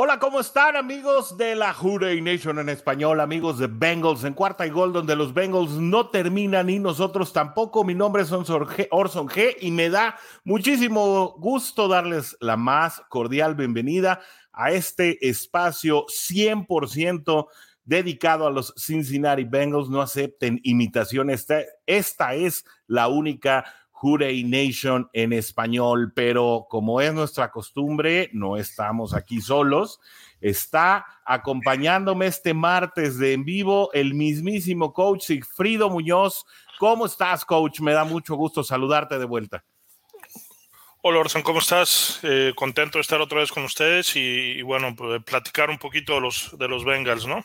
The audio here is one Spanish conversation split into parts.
Hola, ¿cómo están amigos de la Houday Nation en español, amigos de Bengals en cuarta y gol, donde los Bengals no terminan y nosotros tampoco? Mi nombre es Orson G y me da muchísimo gusto darles la más cordial bienvenida a este espacio 100% dedicado a los Cincinnati Bengals. No acepten imitaciones. Esta es la única Hurray Nation en español, pero como es nuestra costumbre, no estamos aquí solos. Está acompañándome este martes de en vivo el mismísimo coach Sigfrido Muñoz. ¿Cómo estás, coach? Me da mucho gusto saludarte de vuelta. Hola Orson, ¿cómo estás? Eh, contento de estar otra vez con ustedes y, bueno, pues, platicar un poquito de los, de los Bengals, ¿no?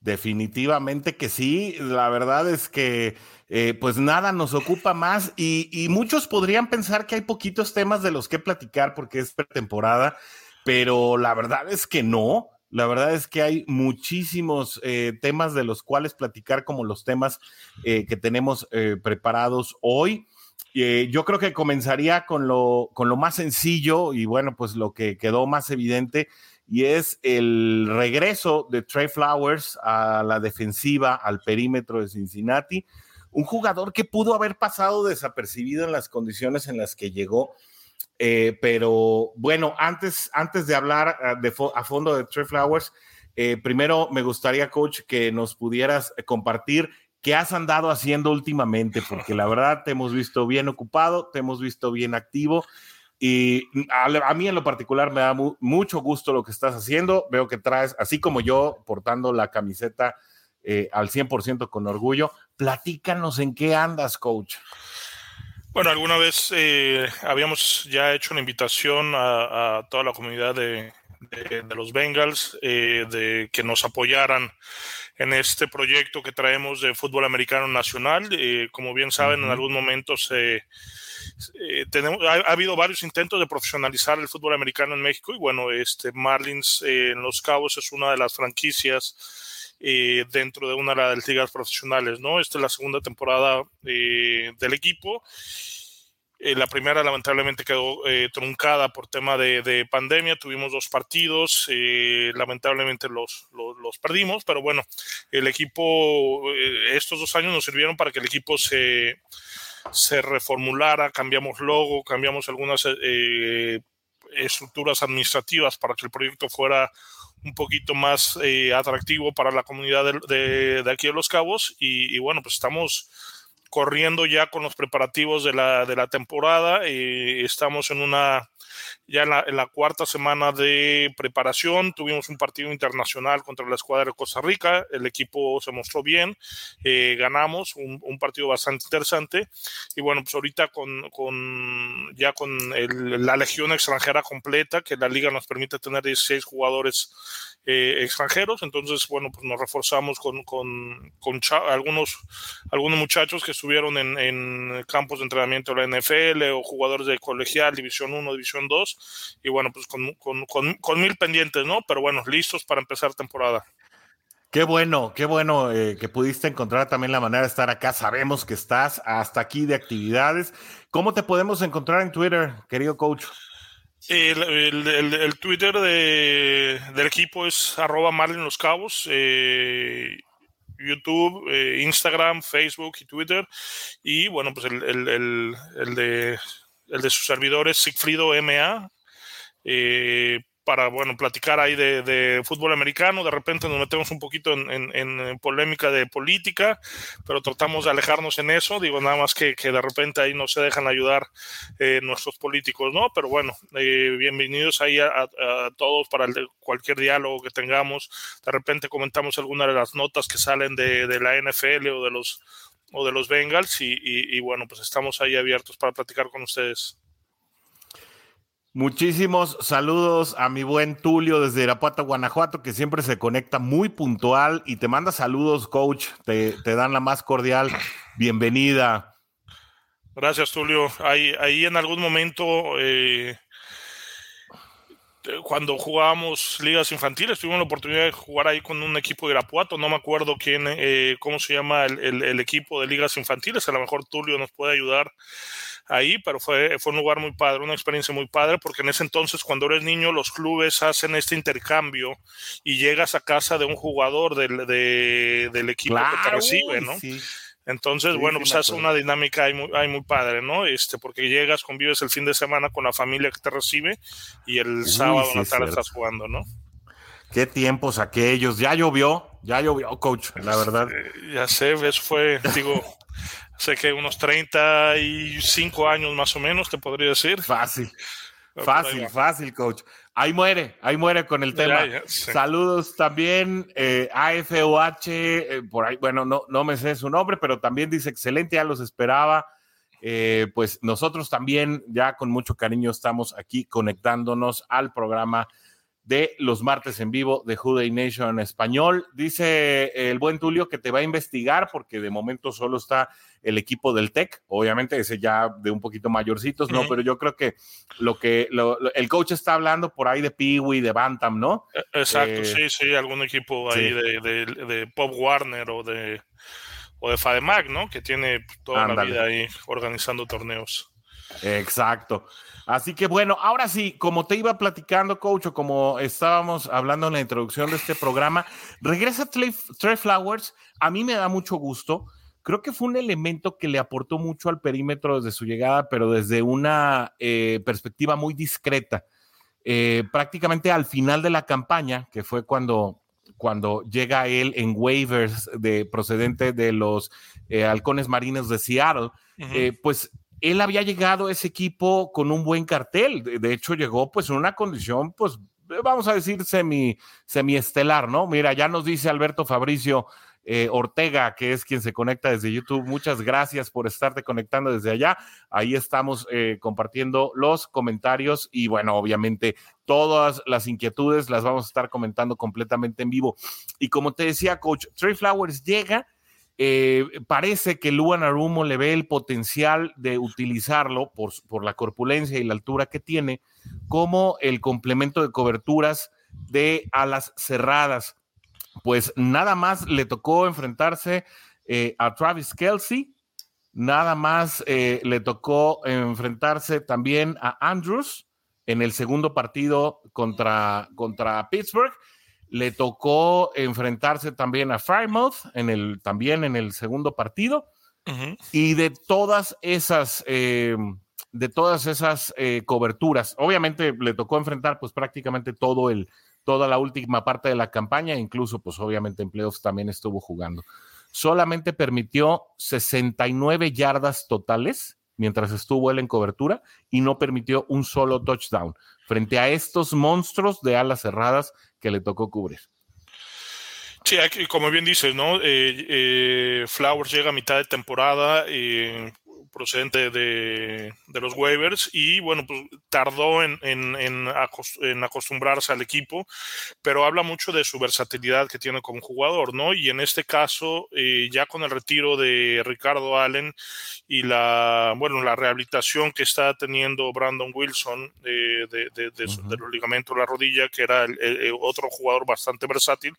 Definitivamente que sí. La verdad es que eh, pues nada nos ocupa más y, muchos podrían pensar que hay poquitos temas de los que platicar porque es pretemporada, pero la verdad es que no. La verdad es que hay muchísimos eh, temas de los cuales platicar como los temas eh, que tenemos preparados hoy. yo creo que comenzaría con lo, con lo más sencillo y bueno, pues lo que quedó más evidente y es el regreso de Trey Flowers a la defensiva, al perímetro de Cincinnati un jugador que pudo haber pasado desapercibido en las condiciones en las que llegó. Eh, pero bueno, antes, antes de hablar ah, de a fondo de Trey Flowers, eh, primero me gustaría, coach, que nos pudieras compartir qué has andado haciendo últimamente, porque la verdad te hemos visto bien ocupado, te hemos visto bien activo. Y a, mí en lo particular me da mucho gusto lo que estás haciendo. Veo que traes, así como yo, portando la camiseta eh, al 100% con orgullo. Platícanos en qué andas, coach. Bueno, alguna vez eh, habíamos ya hecho una invitación a, toda la comunidad de, los Bengals eh, de que nos apoyaran en este proyecto que traemos de fútbol americano nacional. como bien saben, en algún momento se, tenemos, ha, habido varios intentos de profesionalizar el fútbol americano en México y bueno, este Marlins en Los Cabos es una de las franquicias eh, dentro de una de las ligas profesionales, ¿no? Esta es la segunda temporada eh, del equipo. Eh, la primera lamentablemente quedó truncada por tema de, pandemia, tuvimos dos partidos, lamentablemente los, los, perdimos, pero bueno, el equipo, estos dos años nos sirvieron para que el equipo se, se reformulara, cambiamos logo, cambiamos algunas estructuras administrativas para que el proyecto fuera un poquito más eh, atractivo para la comunidad de, de, aquí de Los Cabos. Y, bueno, pues estamos corriendo ya con los preparativos de la, de la temporada. y estamos en una ya en la, cuarta semana de preparación tuvimos un partido internacional contra la escuadra de Costa Rica. El equipo se mostró bien, eh, ganamos un, partido bastante interesante. Y bueno, pues ahorita con, con ya con la legión extranjera completa, que la liga nos permite tener 16 jugadores eh, extranjeros. Entonces, bueno, pues nos reforzamos con, con, con algunos, algunos muchachos que estuvieron en, en, campos de entrenamiento de la NFL o jugadores de colegial, División 1, División 2. Y bueno, pues con, con, con, mil pendientes, ¿no? Pero bueno, listos para empezar temporada. Qué bueno, qué bueno eh, que pudiste encontrar también la manera de estar acá. Sabemos que estás hasta aquí de actividades. ¿Cómo te podemos encontrar en Twitter, querido coach? El, Twitter del equipo es arroba Marlin Los Cabos. Eh, YouTube, eh, Instagram, Facebook y Twitter. Y bueno, pues el, de, el de sus servidores, Sigfrido MA. Eh, para, bueno, platicar ahí de, fútbol americano. De repente nos metemos un poquito en, polémica de política, pero tratamos de alejarnos en eso. Digo, nada más que, de repente ahí no se dejan ayudar eh, nuestros políticos, ¿no? Pero bueno, eh, bienvenidos ahí a, todos para cualquier diálogo que tengamos. De repente comentamos algunas de las notas que salen de, la NFL o de los o de los Bengals y, y bueno, pues estamos ahí abiertos para platicar con ustedes. Muchísimos saludos a mi buen Tulio desde Irapuato, Guanajuato, que siempre se conecta muy puntual y te manda saludos, coach. Te, dan la más cordial bienvenida. Gracias, Tulio. Ahí, ahí en algún momento, eh, cuando jugábamos ligas infantiles, tuvimos la oportunidad de jugar ahí con un equipo de Irapuato. No me acuerdo quién, eh, cómo se llama el, el equipo de ligas infantiles. A lo mejor Tulio nos puede ayudar ahí, pero fue, fue un lugar muy padre, una experiencia muy padre, porque en ese entonces, cuando eres niño, los clubes hacen este intercambio y llegas a casa de un jugador del, del equipo que te recibe, ¿no? Entonces, bueno, pues hace una dinámica ahí muy, muy, padre, ¿no? Este, porque llegas, convives el fin de semana con la familia que te recibe y el sábado en la tarde estás jugando, ¿no? Qué tiempos aquellos. Ya llovió, ya llovió, coach, la verdad. ya sé, eso fue, digo, sé que unos 35 años más o menos, te podría decir. Fácil. Fácil, fácil, coach. Ahí muere, ahí muere con el tema. Saludos también eh, AFOH, eh, por ahí, bueno, no, no me sé su nombre, pero también dice excelente, ya los esperaba. Eh, pues nosotros también, ya con mucho cariño, estamos aquí conectándonos al programa de los martes en vivo de Juday Nation en español. Dice el buen Tulio que te va a investigar porque de momento solo está el equipo del TEC, obviamente ese ya de un poquito mayorcitos, ¿no? Pero yo creo que lo que el coach está hablando por ahí de Peewee, de Bantam, ¿no? E, exacto, eh, sí, sí, algún equipo ahí de, de, Pop Warner o de, o de Fademac, ¿no? Que tiene toda la vida ahí organizando torneos. Exacto. Así que bueno, ahora sí, como te iba platicando, coach, o como estábamos hablando en la introducción de este programa, regresa Trey, Flowers. A mí me da mucho gusto. Creo que fue un elemento que le aportó mucho al perímetro desde su llegada, pero desde una eh, perspectiva muy discreta. Eh, prácticamente al final de la campaña, que fue cuando, cuando llega él en waivers de, procedente de los eh, halcones marinos de Seattle, pues él había llegado a ese equipo con un buen cartel. De, hecho, llegó pues en una condición, pues, vamos a decir, semi, estelar, ¿no? Mira, ya nos dice Alberto Fabricio eh, Ortega, que es quien se conecta desde YouTube. Muchas gracias por estarte conectando desde allá. Ahí estamos eh, compartiendo los comentarios y bueno, obviamente todas las inquietudes las vamos a estar comentando completamente en vivo. Y como te decía, coach, Trey Flowers llega eh, parece que Luan Arumo le ve el potencial de utilizarlo por, por, la corpulencia y la altura que tiene como el complemento de coberturas de alas cerradas. Pues nada más le tocó enfrentarse eh, a Travis Kelsey, nada más eh, le tocó enfrentarse también a Andrews en el segundo partido contra, contra Pittsburgh le tocó enfrentarse también a Frymouth en el, también en el segundo partido. Y de todas esas, eh, de todas esas eh, coberturas, obviamente le tocó enfrentar pues prácticamente todo el, toda la última parte de la campaña, incluso pues obviamente en playoffs también estuvo jugando. Solamente permitió 69 yardas totales mientras estuvo él en cobertura y no permitió un solo touchdown frente a estos monstruos de alas cerradas que le tocó cubrir. Sí, como bien dices, ¿no? Eh, eh, Flowers llega a mitad de temporada, eh, procedente de, los waivers y bueno, pues tardó en, en, acostumbrarse al equipo, pero habla mucho de su versatilidad que tiene como jugador, ¿no? Y en este caso, eh, ya con el retiro de Ricardo Allen y la, bueno, la rehabilitación que está teniendo Brandon Wilson de, de, los ligamentos de la rodilla, que era el, otro jugador bastante versátil,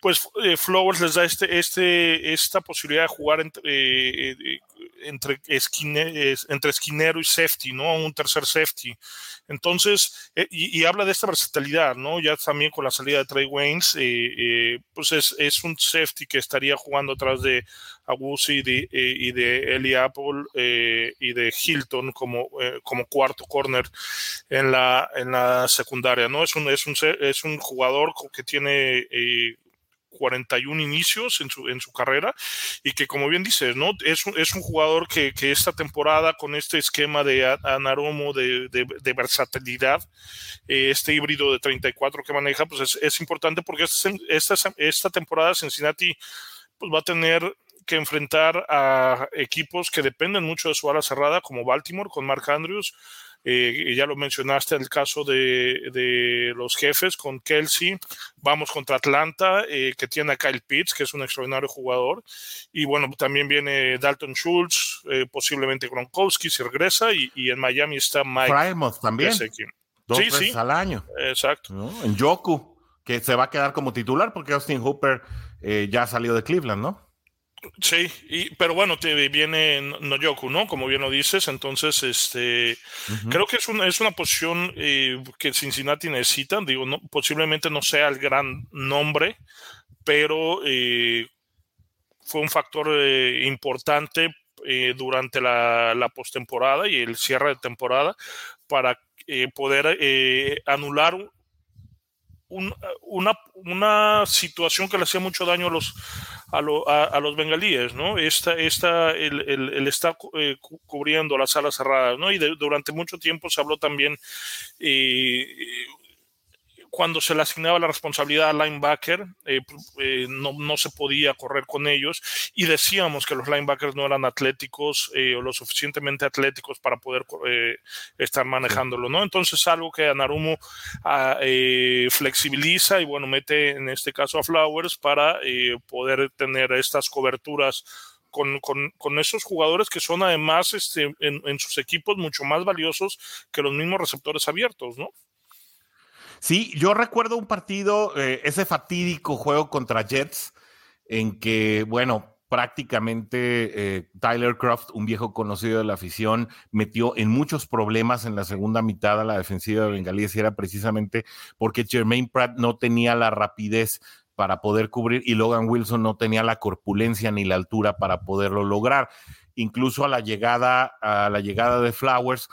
pues eh, Flowers les da este, este, esta posibilidad de jugar entre, eh, entre, entre esquinero y safety, ¿no? Un tercer safety. Entonces, eh, y, habla de esta versatilidad, ¿no? Ya también con la salida de Trey Waynes, pues es, es, un safety que estaría jugando atrás de Agusi y de, y de Eli Apple y de Hilton como, como cuarto corner en la, en la secundaria, ¿no? Es un, es un, es un jugador que tiene 41 inicios en su, en su carrera y que como bien dices, ¿no? Es es un jugador que, que esta temporada con este esquema de Anaromo de, de, versatilidad, eh, este híbrido de 34 que maneja, pues es, es importante porque esta, esta, esta temporada Cincinnati pues va a tener que enfrentar a equipos que dependen mucho de su ala cerrada, como Baltimore con Mark Andrews. Eh, ya lo mencionaste, el caso de, los jefes con Kelsey. Vamos contra Atlanta, eh, que tiene a Kyle Pitts, que es un extraordinario jugador. Y bueno, también viene Dalton Schultz, eh, posiblemente Gronkowski si regresa. Y, en Miami está Mike. también. Dos sí, veces al año. Exacto. En Yoku, que se va a quedar como titular porque Austin Hooper ya salió de Cleveland, ¿no? Sí, y, pero bueno, te viene Noyoku, ¿no? Como bien lo dices, entonces, este, creo que es una, es una posición eh, que Cincinnati necesita, digo, no, posiblemente no sea el gran nombre, pero eh, fue un factor eh, importante durante la, la postemporada y el cierre de temporada para poder anular una, una, situación que le hacía mucho daño a los, a, los bengalíes, ¿no? Esta, esta, el, el, estar eh, cubriendo las salas cerradas, ¿no? Y durante mucho tiempo se habló también eh, cuando se le asignaba la responsabilidad al linebacker, eh, eh, no, no, se podía correr con ellos y decíamos que los linebackers no eran atléticos eh, o lo suficientemente atléticos para poder estar manejándolo, ¿no? Entonces algo que Anarumo ah, flexibiliza y bueno, mete en este caso a Flowers para poder tener estas coberturas con, con, con, esos jugadores que son además este, en, en, sus equipos mucho más valiosos que los mismos receptores abiertos, ¿no? Sí, yo recuerdo un partido, eh, ese fatídico juego contra Jets, en que, bueno, prácticamente eh, Tyler Croft, un viejo conocido de la afición, metió en muchos problemas en la segunda mitad a la defensiva de Bengalíes y era precisamente porque Jermaine Pratt no tenía la rapidez para poder cubrir y Logan Wilson no tenía la corpulencia ni la altura para poderlo lograr. Incluso a la llegada, a la llegada de Flowers,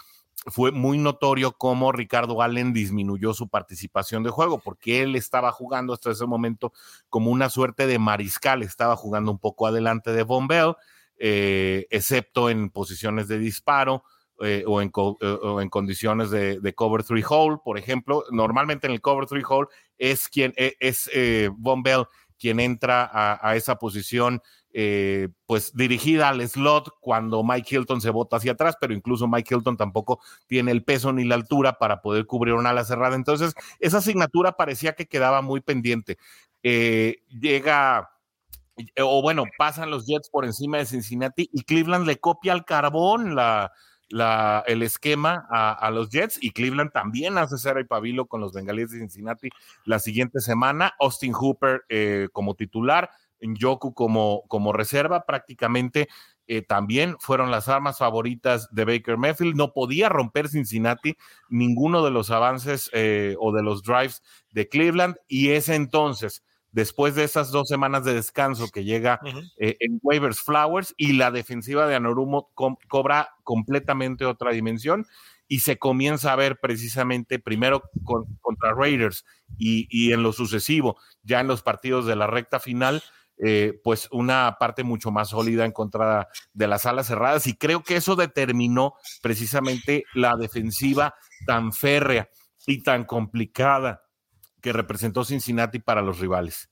fue muy notorio cómo Ricardo Allen disminuyó su participación de juego, porque él estaba jugando hasta ese momento como una suerte de mariscal, estaba jugando un poco adelante de Von Bell, eh, excepto en posiciones de disparo eh, o, en, eh, en, condiciones de, cover three hole, por ejemplo. Normalmente en el cover three hole es quien e, es Von Bell quien entra a, esa posición eh, pues dirigida al slot cuando Mike Hilton se bota hacia atrás, pero incluso Mike Hilton tampoco tiene el peso ni la altura para poder cubrir una ala cerrada. Entonces, esa asignatura parecía que quedaba muy pendiente. Eh, llega, o bueno, pasan los Jets por encima de Cincinnati y Cleveland le copia al carbón la, el esquema a, los Jets y Cleveland también hace cera y pabilo con los Bengalíes de Cincinnati la siguiente semana. Austin Hooper eh, como titular, Yoku como, como reserva, prácticamente eh, también fueron las armas favoritas de Baker Mayfield. No podía romper Cincinnati ninguno de los avances eh, o de los drives de Cleveland y ese entonces después de esas dos semanas de descanso que llega eh, en waivers Flowers y la defensiva de Anorumo cobra completamente otra dimensión y se comienza a ver precisamente primero contra Raiders y, en lo sucesivo, ya en los partidos de la recta final, eh, pues una parte mucho más sólida en contra de las alas cerradas y creo que eso determinó precisamente la defensiva tan férrea y tan complicada que representó Cincinnati para los rivales.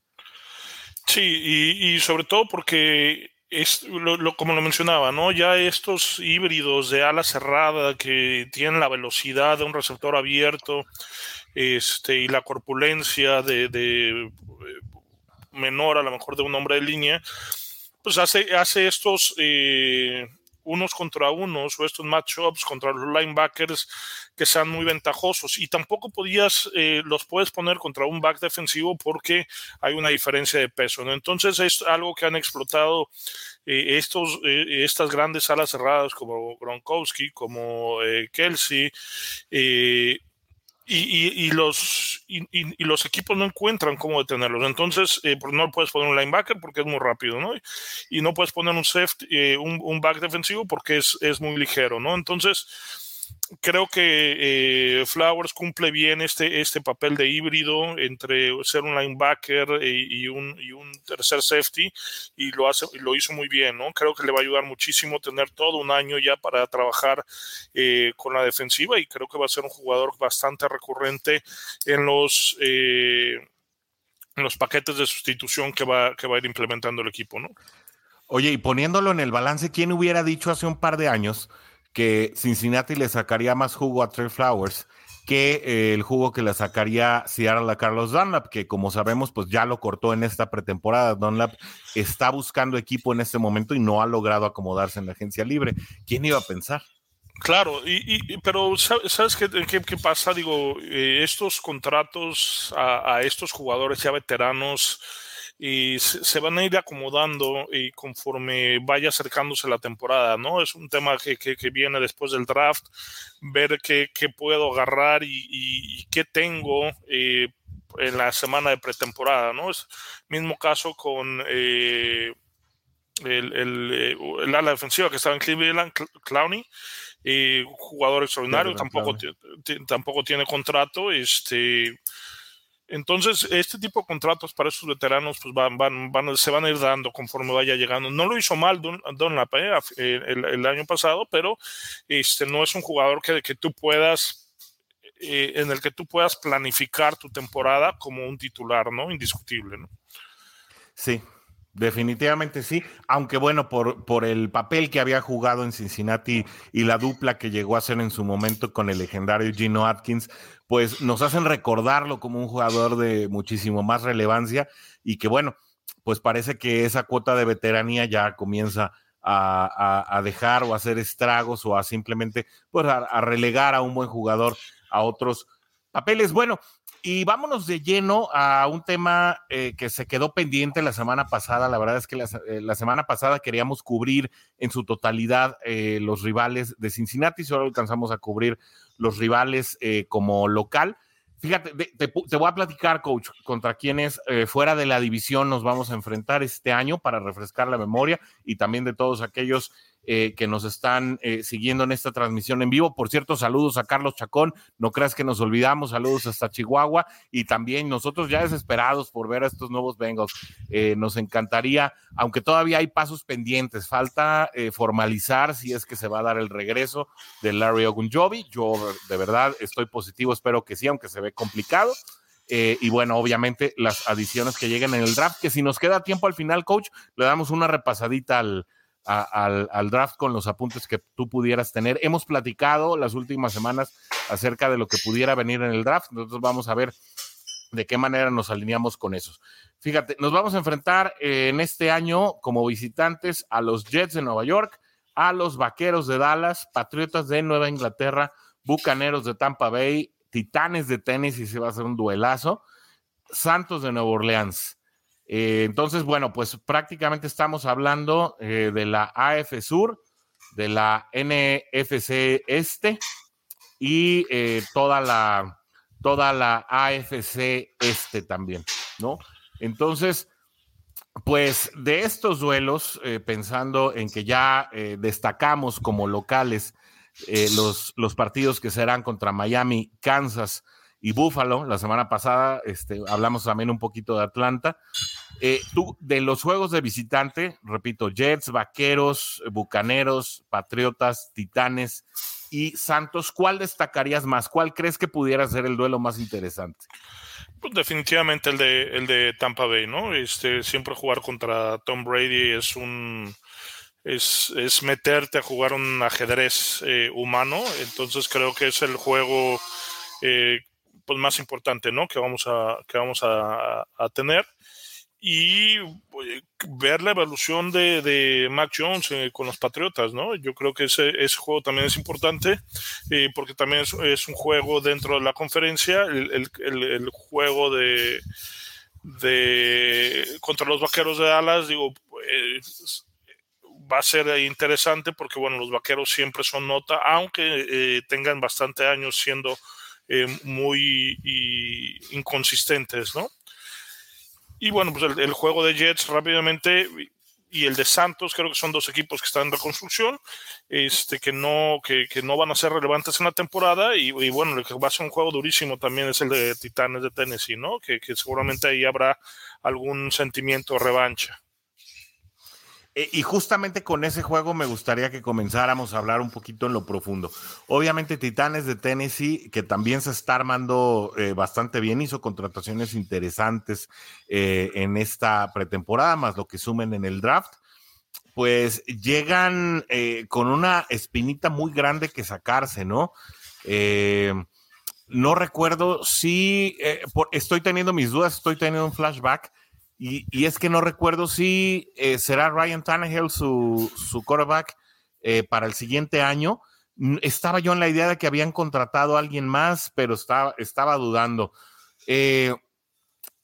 Sí, y, sobre todo porque es lo, como lo mencionaba, ¿no? Ya estos híbridos de ala cerrada que tienen la velocidad de un receptor abierto este, y la corpulencia de, menor a lo mejor de un hombre de línea, pues hace, hace estos eh, unos contra unos o estos matchups contra los linebackers que sean muy ventajosos. Y tampoco podías eh, los puedes poner contra un back defensivo porque hay una diferencia de peso entonces es algo que han explotado eh, estos eh, estas grandes alas cerradas como Gronkowski como Kelsey y, los, y, los equipos no encuentran cómo detenerlos. Entonces, eh, pues, no puedes poner un linebacker porque es muy rápido, ¿no? Y no puedes poner un safety, eh, un, un, back defensivo porque es, es muy ligero, ¿no? Entonces, creo que eh, Flowers cumple bien este, este papel de híbrido entre ser un linebacker y, un, y un tercer safety y lo, hace, lo hizo muy bien, ¿no? Creo que le va a ayudar muchísimo tener todo un año ya para trabajar eh, con la defensiva y creo que va a ser un jugador bastante recurrente en los, eh, en los paquetes de sustitución que va, que va a ir implementando el equipo, ¿no? Oye, y poniéndolo en el balance, ¿quién hubiera dicho hace un par de años que Cincinnati le sacaría más jugo a Trey Flowers que eh, el jugo que le sacaría Seattle a Carlos Dunlap, que como sabemos, pues ya lo cortó en esta pretemporada. Dunlap está buscando equipo en este momento y no ha logrado acomodarse en la agencia libre. ¿Quién iba a pensar? Claro, y, pero ¿sabes qué, qué, pasa? Digo, eh, estos contratos a, estos jugadores ya veteranos y se, van a ir acomodando y conforme vaya acercándose la temporada, ¿no? Es un tema que, que, viene después del draft, ver qué, qué puedo agarrar y, y, qué tengo eh, en la semana de pretemporada, ¿no? Es mismo caso con... Eh, el, el, eh, el, ala defensiva que estaba en Cleveland, Clowney, eh, jugador extraordinario, tampoco, tampoco tiene contrato. Este, entonces, este tipo de contratos para estos veteranos pues van, van, van, se van a ir dando conforme vaya llegando. No lo hizo mal Don, Don eh, el, el, año pasado, pero este, no es un jugador que, que tú puedas, eh, en el que tú puedas planificar tu temporada como un titular, ¿no? Indiscutible, ¿no? Sí, Definitivamente sí, aunque bueno, por, por el papel que había jugado en Cincinnati y la dupla que llegó a ser en su momento con el legendario Gino Atkins, pues nos hacen recordarlo como un jugador de muchísimo más relevancia y que bueno, pues parece que esa cuota de veteranía ya comienza a, dejar o a hacer estragos o a simplemente pues a relegar a un buen jugador a otros papeles. Bueno, y vámonos de lleno a un tema eh, que se quedó pendiente la semana pasada. La verdad es que la, eh, semana pasada queríamos cubrir en su totalidad eh, los rivales de Cincinnati, solo alcanzamos a cubrir los rivales como local. Fíjate, te, te, voy a platicar, coach, contra quienes fuera de la división nos vamos a enfrentar este año para refrescar la memoria y también de todos aquellos eh, que nos están eh, siguiendo en esta transmisión en vivo. Por cierto, saludos a Carlos Chacón, no creas que nos olvidamos, saludos hasta Chihuahua y también nosotros ya desesperados por ver a estos nuevos Bengals. Eh, nos encantaría, aunque todavía hay pasos pendientes, falta formalizar si es que se va a dar el regreso de Larry Ogunjobi. Yo de verdad estoy positivo, espero que sí, aunque se ve complicado. y bueno, obviamente las adiciones que lleguen en el draft, que si nos queda tiempo al final, coach, le damos una repasadita al, al, draft con los apuntes que tú pudieras tener. Hemos platicado las últimas semanas acerca de lo que pudiera venir en el draft, nosotros vamos a ver de qué manera nos alineamos con esos. Fíjate, nos vamos a enfrentar eh, en este año como visitantes a los Jets de Nueva York, a los Vaqueros de Dallas, Patriotas de Nueva Inglaterra, Bucaneros de Tampa Bay, Titanes de Tennessee, se va a hacer un duelazo, Santos de Nueva Orleans. Eh, entonces, bueno, pues prácticamente estamos hablando eh, de la AF Sur, de la NFC Este y eh, toda, la, toda la AFC Este también, ¿no? Entonces, pues de estos duelos, pensando en que ya destacamos como locales los, los partidos que serán contra Miami, Kansas, y Buffalo. La semana pasada este, hablamos también un poquito de Atlanta. Eh, tú, de los juegos de visitante, repito, Jets, Vaqueros, Bucaneros, Patriotas, Titanes y Santos, ¿cuál destacarías más? ¿Cuál crees que pudiera ser el duelo más interesante? Pues definitivamente el de, el de Tampa Bay, ¿no? Este, siempre jugar contra Tom Brady es un, es, es, meterte a jugar un ajedrez eh, humano. Entonces creo que es el juego eh, pues, más importante, ¿no? Que vamos a, que vamos a, tener. Y ver la evolución de, de Mac Jones eh, con los Patriotas, ¿no? Yo creo que ese, ese juego también es importante eh, porque también es, un juego dentro de la conferencia, el, el, el, juego de, de contra los Vaqueros de Dallas, digo, pues, va a ser interesante porque, bueno, los Vaqueros siempre son nota, aunque eh, tengan bastante años siendo eh, muy inconsistentes, ¿no? Y bueno, pues el, juego de Jets rápidamente y el de Santos creo que son dos equipos que están en reconstrucción, este, que, no, que, que no van a ser relevantes en la temporada y, bueno, el que va a ser un juego durísimo también es el de Titanes de Tennessee, ¿no? Que, que seguramente ahí habrá algún sentimiento de revancha. Eh, y justamente con ese juego me gustaría que comenzáramos a hablar un poquito en lo profundo. Obviamente Titanes de Tennessee, que también se está armando eh, bastante bien, hizo contrataciones interesantes eh, en esta pretemporada, más lo que sumen en el draft. pues llegan con una espinita muy grande que sacarse, ¿no? No recuerdo si estoy teniendo mis dudas, estoy teniendo un flashback. Y, es que no recuerdo si será Ryan Tannehill su, su quarterback para el siguiente año. Estaba yo en la idea de que habían contratado a alguien más, pero estaba, estaba dudando. Eh,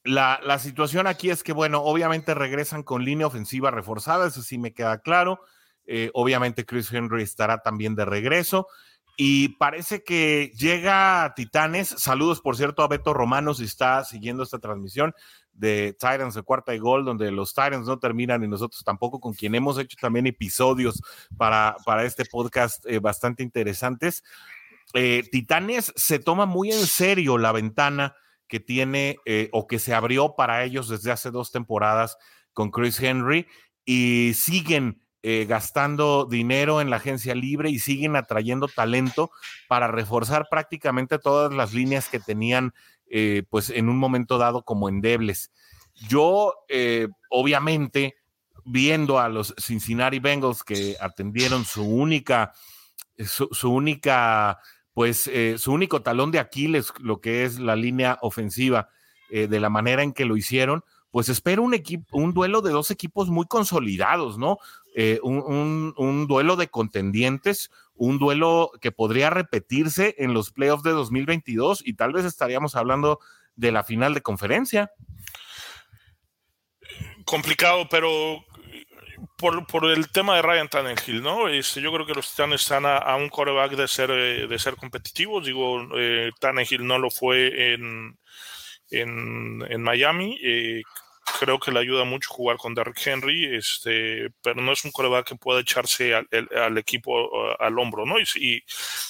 la, situación aquí es que, bueno, obviamente regresan con línea ofensiva reforzada, eso sí me queda claro. Eh, obviamente Chris Henry estará también de regreso. Y parece que llega Titanes. Saludos, por cierto, a Beto Romano si está siguiendo esta transmisión de Titans de cuarta y gol, donde los Titans no terminan y nosotros tampoco, con quien hemos hecho también episodios para, para este podcast eh, bastante interesantes. Eh, Titanes se toma muy en serio la ventana que tiene eh, o que se abrió para ellos desde hace dos temporadas con Chris Henry y siguen eh, gastando dinero en la agencia libre y siguen atrayendo talento para reforzar prácticamente todas las líneas que tenían eh, pues en un momento dado como endebles. Yo obviamente viendo a los Cincinnati Bengals que atendieron su única su única pues eh, su único talón de Aquiles, lo que es la línea ofensiva, eh, de la manera en que lo hicieron, pues espero un, equipo, un duelo de dos equipos muy consolidados, ¿no? Eh, un, un, duelo de contendientes, un duelo que podría repetirse en los playoffs de 2022 y tal vez estaríamos hablando de la final de conferencia. Complicado, pero por, por, el tema de Ryan Tannehill, ¿no? Este, yo creo que los Titanes están a, un coreback de ser, eh, de ser competitivos. Digo, eh, no lo fue en, en, en Miami. Eh, creo que le ayuda mucho jugar con Derrick Henry, este, pero no es un coreback que pueda echarse al, equipo al hombro, ¿no? Y,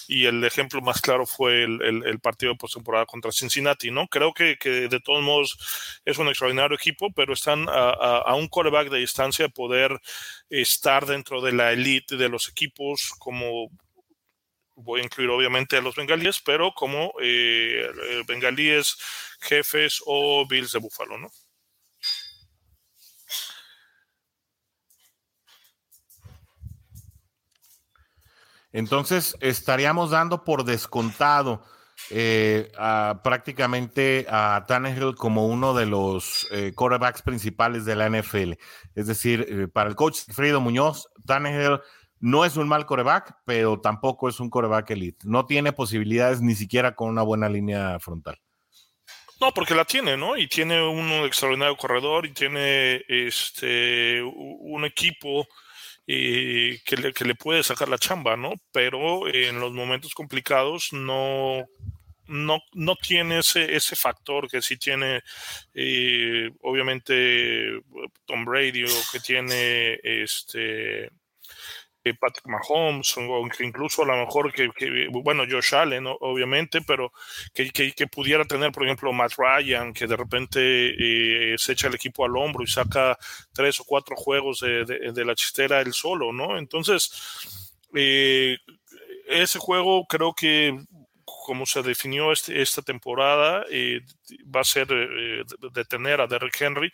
el ejemplo más claro fue el, partido de postemporada contra Cincinnati, ¿no? Creo que, de todos modos es un extraordinario equipo, pero están a, a, un coreback de distancia de poder estar dentro de la elite de los equipos como voy a incluir obviamente a los bengalíes, pero como eh, bengalíes, jefes o Bills de Buffalo, ¿no? Entonces, estaríamos dando por descontado eh, prácticamente a Tannehill como uno de los eh, quarterbacks principales de la NFL. Es decir, eh, para el coach Frido Muñoz, Tannehill no es un mal quarterback, pero tampoco es un quarterback elite. No tiene posibilidades ni siquiera con una buena línea frontal. No, porque la tiene, ¿no? Y tiene un extraordinario corredor y tiene este un equipo eh, que, le, que, le, puede sacar la chamba, ¿no? Pero en los momentos complicados no, no, no tiene ese, ese factor que sí tiene, eh, obviamente, Tom Brady o que tiene este Patrick Mahomes, o incluso a lo mejor que, bueno, Josh Allen, obviamente, pero que, que, pudiera tener, por ejemplo, Matt Ryan, que de repente eh, se echa el equipo al hombro y saca tres o cuatro juegos de, la chistera él solo, ¿no? Entonces, eh, ese juego creo que como se definió este, esta temporada, va a ser detener a Derrick Henry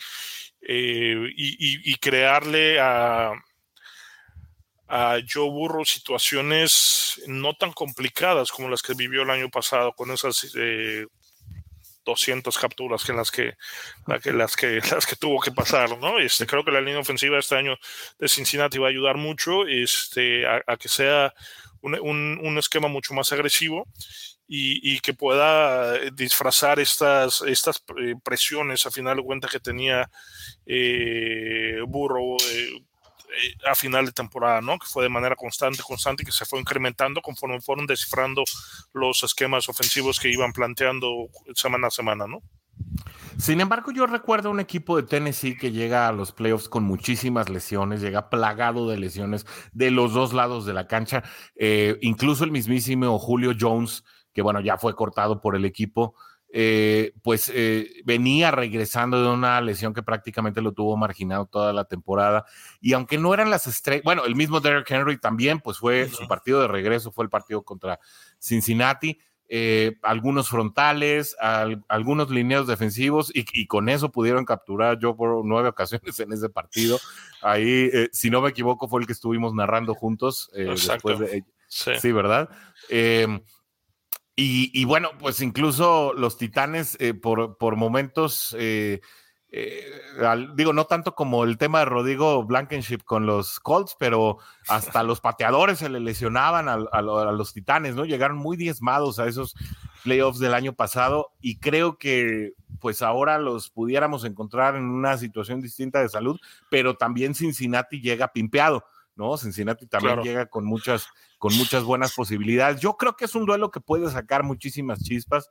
y, crearle a, a Joe Burrow situaciones no tan complicadas como las que vivió el año pasado con esas 200 eh, capturas que en las que, las que las que tuvo que pasar, ¿no? Este, creo que la línea ofensiva este año de Cincinnati va a ayudar mucho este, a, que sea un, esquema mucho más agresivo y, que pueda disfrazar estas, estas eh, presiones a final de cuentas que tenía eh, Burrow a final de temporada, ¿no? Que fue de manera constante, constante, que se fue incrementando conforme fueron descifrando los esquemas ofensivos que iban planteando semana a semana, ¿no? Sin embargo, yo recuerdo un equipo de Tennessee que llega a los playoffs con muchísimas lesiones, llega plagado de lesiones de los dos lados de la cancha, eh, incluso el mismísimo Julio Jones, que bueno, ya fue cortado por el equipo, eh, pues eh, venía regresando de una lesión que prácticamente lo tuvo marginado toda la temporada. Y aunque no eran las estrellas, bueno, el mismo Derrick Henry también, pues fue su partido de regreso, fue el partido contra Cincinnati. eh, algunos frontales, algunos lineos defensivos y, con eso pudieron capturar yo por nueve ocasiones en ese partido. Ahí, eh, si no me equivoco, fue el que estuvimos narrando juntos. Eh, después de, sí. ¿verdad? Em, y, bueno, pues incluso los Titanes por, por momentos eh, digo, no tanto como el tema de Rodrigo Blankenship con los Colts, pero hasta los pateadores se le lesionaban a, los Titanes, ¿no? Llegaron muy diezmados a esos playoffs del año pasado y creo que pues ahora los pudiéramos encontrar en una situación distinta de salud, pero también Cincinnati llega pimpeado, ¿no? Cincinnati también llega con muchas, con muchas buenas posibilidades. Yo creo que es un duelo que puede sacar muchísimas chispas.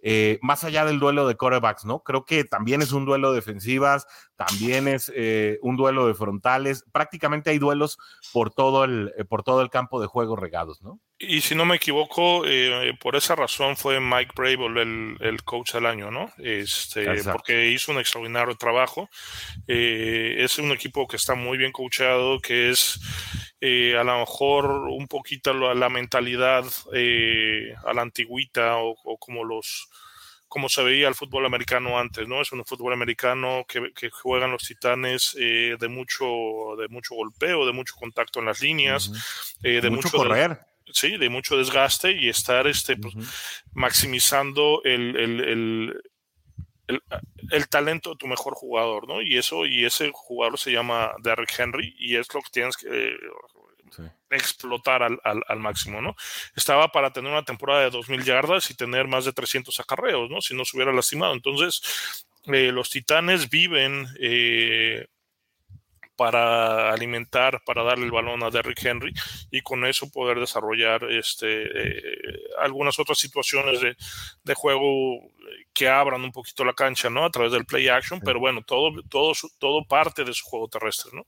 Eh, más allá del duelo de corebacks, ¿no? Creo que también es un duelo de defensivas, también es eh, un duelo de frontales, prácticamente hay duelos por todo el, eh, por todo el campo de juego regados, ¿no? Y si no me equivoco, por esa razón fue Mike Brable el, coach del año, ¿no? Este, porque hizo un extraordinario trabajo. es un equipo que está muy bien coachado, que es a lo mejor un poquito la, mentalidad a la antigüita o como los como se veía el fútbol americano antes, ¿no? Es un fútbol americano que, juegan los titanes eh, de mucho de mucho golpeo, de mucho contacto en las líneas, eh, de mucho, correr. sí, de mucho desgaste y estar este, pues, maximizando el, el, el, talento de tu mejor jugador, ¿no? Y eso, y ese jugador se llama Derrick Henry, y es lo que tienes que, explotar al, al, máximo, ¿no? Estaba para tener una temporada de 2.000 yardas y tener más de 300 acarreos, ¿no? Si no se hubiera lastimado. Entonces, eh, los titanes viven eh, para alimentar, para darle el balón a Derrick Henry y con eso poder desarrollar este, eh, algunas otras situaciones de, de, juego que abran un poquito la cancha, ¿no? A través del play action, pero bueno, todo, todo, todo parte de su juego terrestre, ¿no?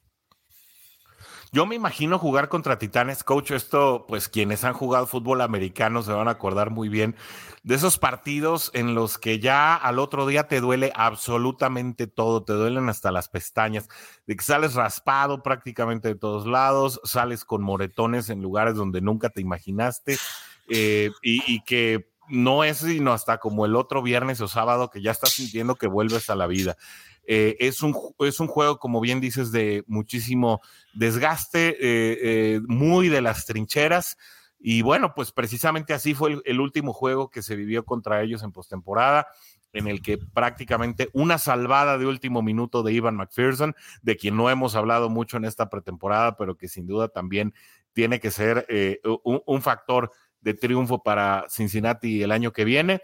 Yo me imagino jugar contra Titanes, coach. Esto, pues quienes han jugado fútbol americano se van a acordar muy bien de esos partidos en los que ya al otro día te duele absolutamente todo, te duelen hasta las pestañas, de que sales raspado prácticamente de todos lados, sales con moretones en lugares donde nunca te imaginaste eh, y que no es sino hasta como el otro viernes o sábado que ya estás sintiendo que vuelves a la vida. Eh, es, un, es un juego, como bien dices, de muchísimo desgaste, eh, eh, muy de las trincheras. Y bueno, pues precisamente así fue el, último juego que se vivió contra ellos en postemporada, en el que prácticamente una salvada de último minuto de Ivan McPherson, de quien no hemos hablado mucho en esta pretemporada, pero que sin duda también tiene que ser un, factor de triunfo para Cincinnati el año que viene,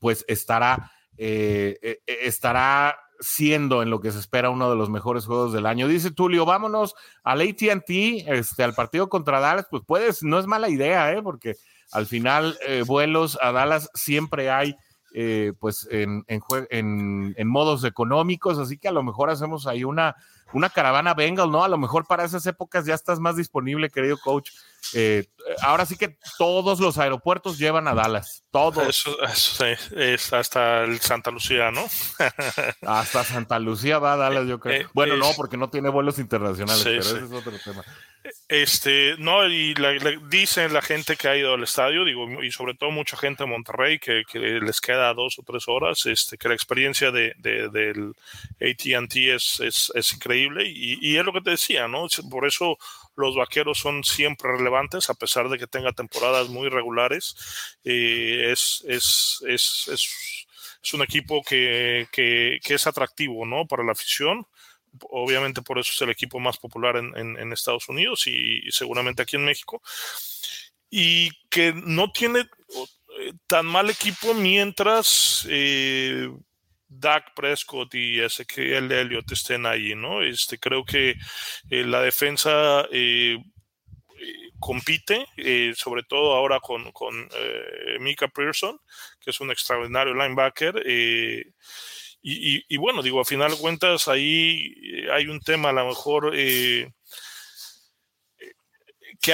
pues estará, estará siendo en lo que se espera uno de los mejores juegos del año. Dice Tulio, vámonos al ATT, este, al partido contra Dallas, pues puedes, no es mala idea, ¿eh? porque al final eh, vuelos a Dallas siempre hay, eh, pues en, en, en, modos económicos, así que a lo mejor hacemos ahí una, una caravana Bengal, ¿no? A lo mejor para esas épocas ya estás más disponible, querido coach. Eh, ahora sí que todos los aeropuertos llevan a Dallas, todos. Eso, es hasta el Santa Lucía, ¿no? hasta Santa Lucía va a Dallas, yo creo. Eh, bueno, no, porque no tiene vueles internacionales, pero ese es otro tema. Este, no, y dicen la gente que ha ido al estadio, digo, y sobre todo mucha gente de Monterrey que, les queda dos o tres horas, este, que la experiencia de, del ATT es, es, es, increíble, y, y, es lo que te decía, ¿no? Por eso los vaqueros son siempre relevantes, a pesar de que tenga temporadas muy regulares. Eh, es, es, es, es, un equipo que, que, que, es atractivo ¿no? para la afición. Obviamente por eso es el equipo más popular en, en, Estados Unidos y, seguramente aquí en México. Y que no tiene eh, tan mal equipo mientras eh, Dak Prescott y Ezequiel Elliott estén ahí, ¿no? Este, creo que eh, la defensa eh, eh, compite, sobre todo ahora con, con Mika Pearson, que es un extraordinario linebacker. Y, bueno, digo, a final de cuentas, ahí hay un tema a lo mejor que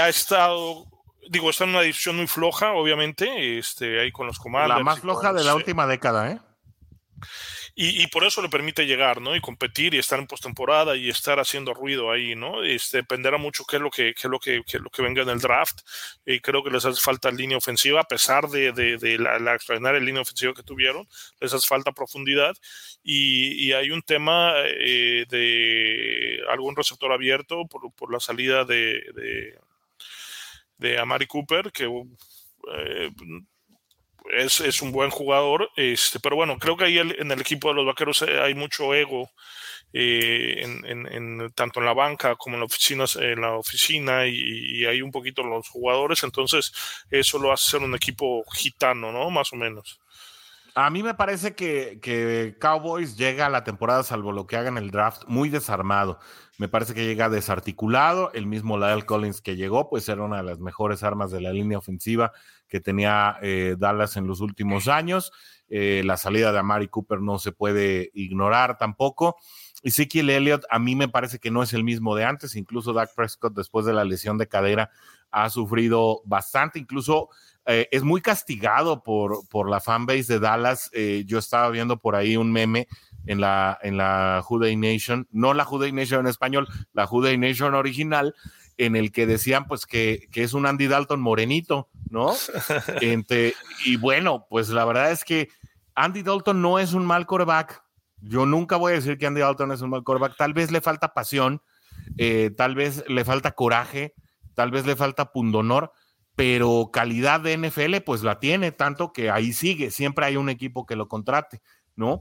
ha estado digo, está en una división muy floja, obviamente, este, ahí con los comandos. La más floja de la última década, ¿eh? Y, por eso le permite llegar, ¿no? Y competir y estar en postemporada y estar haciendo ruido ahí, ¿no? Este, dependerá mucho qué es lo que, qué es lo que, qué es lo que venga en el draft. Y creo que les hace falta línea ofensiva, a pesar de, de, de la, la, extraordinaria línea ofensiva que tuvieron, les hace falta profundidad. Y, y hay un tema eh, de algún receptor abierto por, por la salida de, de, de Amari Cooper, que eh, es, es, un buen jugador, este, pero bueno, creo que ahí en el equipo de los vaqueros eh, hay mucho ego, eh, en, tanto en la banca como en la oficina, en la oficina y, hay un poquito los jugadores, entonces eso lo hace ser un equipo gitano, ¿no? Más o menos. A mí me parece que, que Cowboys llega a la temporada, salvo lo que haga en el draft, muy desarmado. Me parece que llega desarticulado. El mismo Lyle Collins que llegó, pues era una de las mejores armas de la línea ofensiva que tenía eh, Dallas en los últimos años. Eh, la salida de Amari Cooper no se puede ignorar tampoco. Y Ezekiel Elliott a mí me parece que no es el mismo de antes. Incluso Dak Prescott, después de la lesión de cadera, ha sufrido bastante. Incluso eh, es muy castigado por, por la fanbase de Dallas. Eh, yo estaba viendo por ahí un meme en la, en la Juday Nation, no la Juday Nation en español, la Juday Nation original, en el que decían pues que, que es un Andy Dalton morenito, ¿no? Entre, y bueno, pues la verdad es que Andy Dalton no es un mal coreback. Yo nunca voy a decir que Andy Dalton es un mal coreback. Tal vez le falta pasión, eh, tal vez le falta coraje, tal vez le falta pundonor, pero calidad de NFL pues la tiene, tanto que ahí sigue, siempre hay un equipo que lo contrate, ¿no?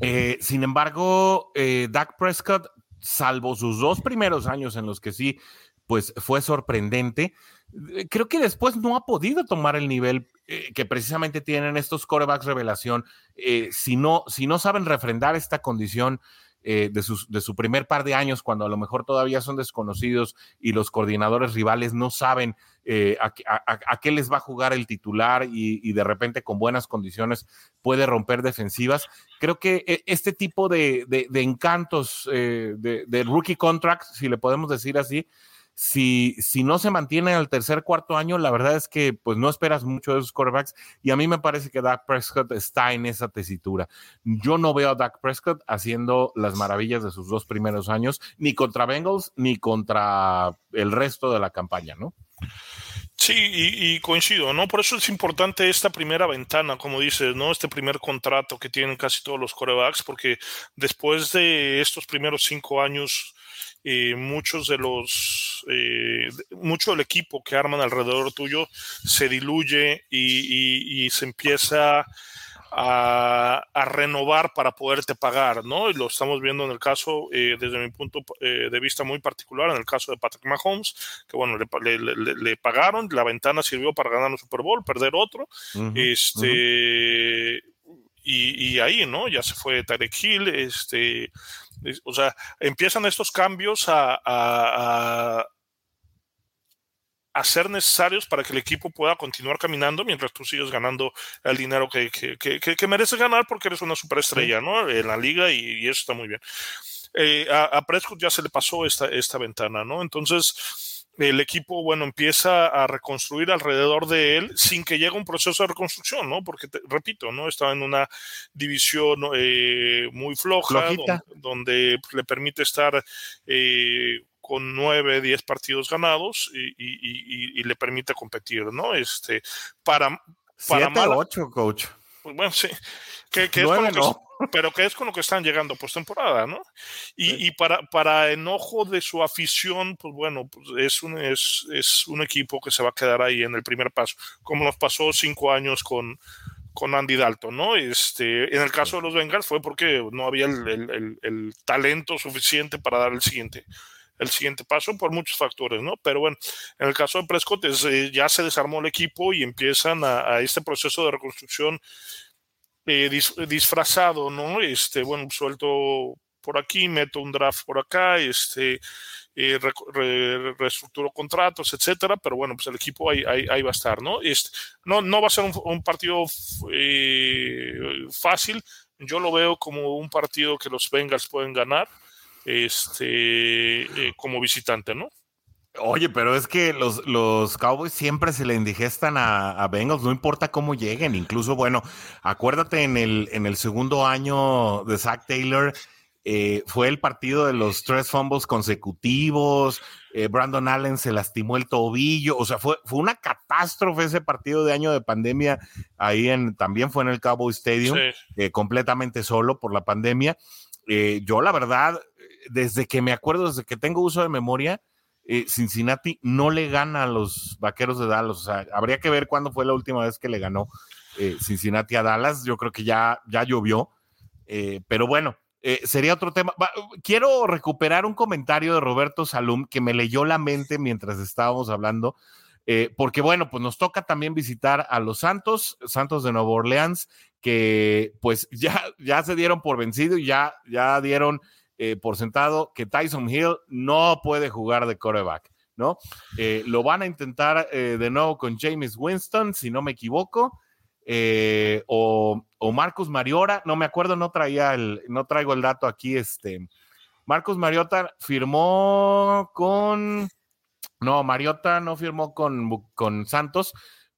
Eh, sin embargo, eh, Dak Prescott, salvo sus dos primeros años en los que sí, pues fue sorprendente, eh, creo que después no ha podido tomar el nivel eh, que precisamente tienen estos corebacks revelación. Eh, si, no, si no saben refrendar esta condición, eh, de, sus, de, su primer par de años, cuando a lo mejor todavía son desconocidos y los coordinadores rivales no saben eh, a, a, a, qué les va a jugar el titular y, de repente con buenas condiciones puede romper defensivas. Creo que eh, este tipo de, de, de encantos eh, de, rookie contract, si le podemos decir así, si, si no se mantiene al tercer, cuarto año, la verdad es que pues no esperas mucho de esos quarterbacks y a mí me parece que Dak Prescott está en esa tesitura. Yo no veo a Dak Prescott haciendo las maravillas de sus dos primeros años, ni contra Bengals, ni contra el resto de la campaña, ¿no? Sí, y, y, coincido, ¿no? Por eso es importante esta primera ventana, como dices, ¿no? Este primer contrato que tienen casi todos los corebacks, porque después de estos primeros cinco años eh, muchos de los, eh, mucho del equipo que arman alrededor tuyo se diluye y, y, y se empieza a, a, renovar para poderte pagar, ¿no? Y lo estamos viendo en el caso, eh, desde mi punto eh, de vista muy particular, en el caso de Patrick Mahomes, que bueno, le, le, le, le pagaron, la ventana sirvió para ganar un Super Bowl, perder otro, uh -huh, este, uh -huh. Y, y, ahí, ¿no? Ya se fue Tarek Hill, este, o sea, empiezan estos cambios a, a, a, ser necesarios para que el equipo pueda continuar caminando mientras tú sigues ganando el dinero que, que, que, que mereces ganar porque eres una superestrella, ¿no? En la liga y, y eso está muy bien. Eh, a, a, Prescott ya se le pasó esta, esta ventana, ¿no? Entonces, el equipo, bueno, empieza a reconstruir alrededor de él sin que llegue un proceso de reconstrucción, ¿no? Porque, te, repito, ¿no? Estaba en una división eh, muy floja, donde, donde, le permite estar eh, con nueve, diez partidos ganados y, y, y, y, le permite competir, ¿no? Este, para... para Siete, mala, ocho, coach. Pues bueno, sí. Nueve, no. que, pero que es con lo que están llegando postemporada, ¿no? Y, sí. y, para, para enojo de su afición, pues bueno, pues es, un, es, es un equipo que se va a quedar ahí en el primer paso, como nos pasó cinco años con, con Andy Dalton, ¿no? Este, en el caso de los Bengals fue porque no había el, el, el, el talento suficiente para dar el siguiente, el siguiente paso por muchos factores, ¿no? Pero bueno, en el caso de Prescott es, eh, ya se desarmó el equipo y empiezan a, este proceso de reconstrucción eh, dis, disfrazado, ¿no? Este, bueno, suelto por aquí, meto un draft por acá, este, eh, re, re, reestructuro contratos, etcétera, pero bueno, pues el equipo ahí, ahí, ahí va a estar, ¿no? Este, no, no va a ser un, un partido eh, fácil, yo lo veo como un partido que los Bengals pueden ganar este, eh, como visitante, ¿no? Oye, pero es que los, los Cowboys siempre se le indigestan a, a, Bengals, no importa cómo lleguen. Incluso, bueno, acuérdate en el, en el segundo año de Zach Taylor, eh, fue el partido de los tres fumbles consecutivos. Eh, Brandon Allen se lastimó el tobillo. O sea, fue, fue una catástrofe ese partido de año de pandemia. Ahí en, también fue en el Cowboy Stadium, eh, completamente solo por la pandemia. yo, la verdad, desde que me acuerdo, desde que tengo uso de memoria, Cincinnati no le gana a los vaqueros de Dallas. O sea, habría que ver cuándo fue la última vez que le ganó Cincinnati a Dallas. Yo creo que ya, ya llovió. pero bueno, eh, sería otro tema. quiero recuperar un comentario de Roberto Salum que me leyó la mente mientras estábamos hablando, eh, porque bueno, pues nos toca también visitar a los Santos, Santos de Nueva Orleans, que pues ya, ya se dieron por vencido y ya, ya dieron eh, por sentado que Tyson Hill no puede jugar de coreback, ¿no? lo van a intentar de nuevo con James Winston, si no me equivoco. Eh, o, Marcus Mariota, no me acuerdo, no traía el, no traigo el dato aquí, este, Marcus Mariota firmó con, no, Mariota no firmó con, con Santos,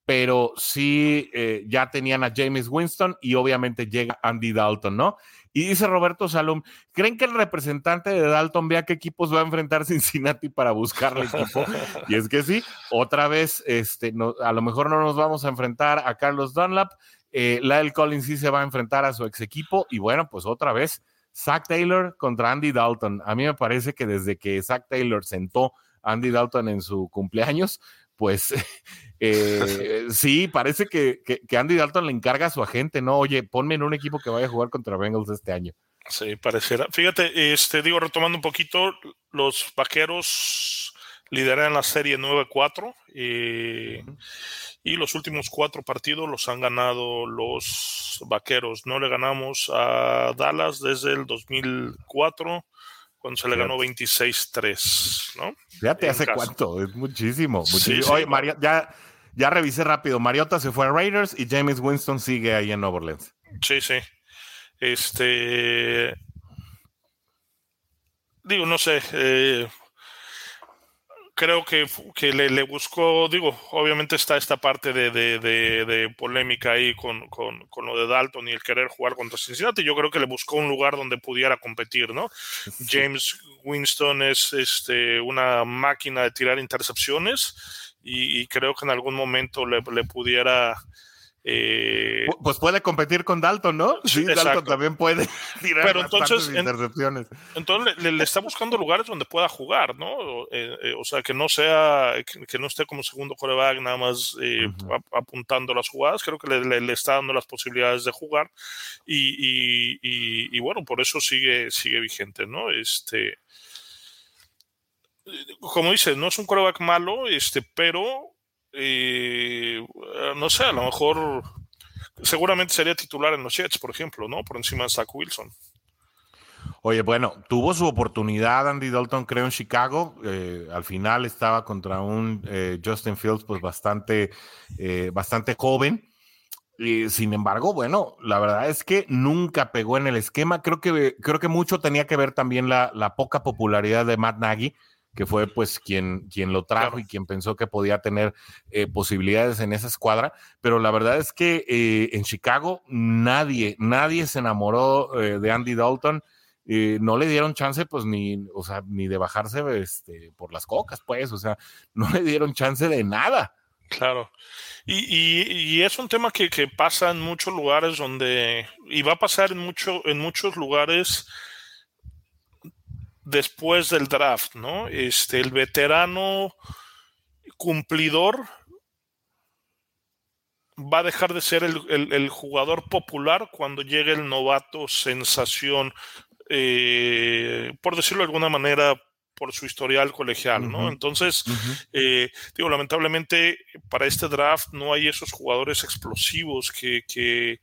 pero sí eh, ya tenían a James Winston y obviamente llega Andy Dalton, ¿no? Y dice Roberto Salom, ¿creen que el representante de Dalton vea qué equipos va a enfrentar Cincinnati para buscarle equipo? y es que sí, otra vez, este, a lo mejor no nos vamos a enfrentar a Carlos Dunlap, eh, Lyle Collins sí se va a enfrentar a su ex equipo y bueno, pues otra vez, Zach Taylor contra Andy Dalton. A mí me parece que desde que Zach Taylor sentó a Andy Dalton en su cumpleaños, pues eh, sí, parece que, Andy Dalton le encarga a su agente, ¿no? Oye, ponme en un equipo que vaya a jugar contra Bengals este año. Sí, pareciera. Fíjate, este, digo, retomando un poquito, los vaqueros lideran la serie 9-4 eh, y los últimos cuatro partidos los han ganado los vaqueros. No le ganamos a Dallas desde el 2004 cuando se le ganó 26-3, ¿no? Fíjate, ¿hace cuánto? Es muchísimo. Oye, Mario, ya, ya revisé rápido. Mariota se fue a Raiders y James Winston sigue ahí en Orleans. Sí, sí. Este. Digo, no sé. Eh, creo que, que le, buscó, digo, obviamente está esta parte de, de, polémica ahí con, con, con, lo de Dalton y el querer jugar contra Cincinnati. Yo creo que le buscó un lugar donde pudiera competir, ¿no? James Winston es este, una máquina de tirar intercepciones y, creo que en algún momento le, le pudiera eh, pues puede competir con Dalton, ¿no? Sí, Dalton también puede tirar Pero entonces, intercepciones. entonces le, está buscando lugares donde pueda jugar, ¿no? Eh, eh, o sea, que no sea, que, no esté como segundo coreback nada más apuntando las jugadas. Creo que le, está dando las posibilidades de jugar y, y, bueno, por eso sigue, sigue vigente, ¿no? Este, como dices, no es un coreback malo, este, pero eh, no sé, a lo mejor seguramente sería titular en los Jets, por ejemplo, ¿no? Por encima de Zach Wilson. Oye, bueno, tuvo su oportunidad Andy Dalton, creo, en Chicago. Eh, al final estaba contra un eh, Justin Fields, pues bastante, bastante joven. sin embargo, bueno, la verdad es que nunca pegó en el esquema. Creo que, creo que mucho tenía que ver también la, la poca popularidad de Matt Nagy que fue pues quien, quien lo trajo y quien pensó que podía tener eh, posibilidades en esa escuadra, pero la verdad es que eh, en Chicago nadie, nadie se enamoró eh, de Andy Dalton. no le dieron chance, pues, ni, o sea, ni de bajarse este, por las cocas, pues, o sea, no le dieron chance de nada. Claro. Y, y, es un tema que, que, pasa en muchos lugares donde, y va a pasar en, mucho, en muchos lugares después del draft, ¿no? Este, el veterano cumplidor va a dejar de ser el, jugador popular cuando llegue el novato sensación, eh, por decirlo de alguna manera, por su historial colegial, ¿no? Entonces, eh, digo, lamentablemente para este draft no hay esos jugadores explosivos que, que,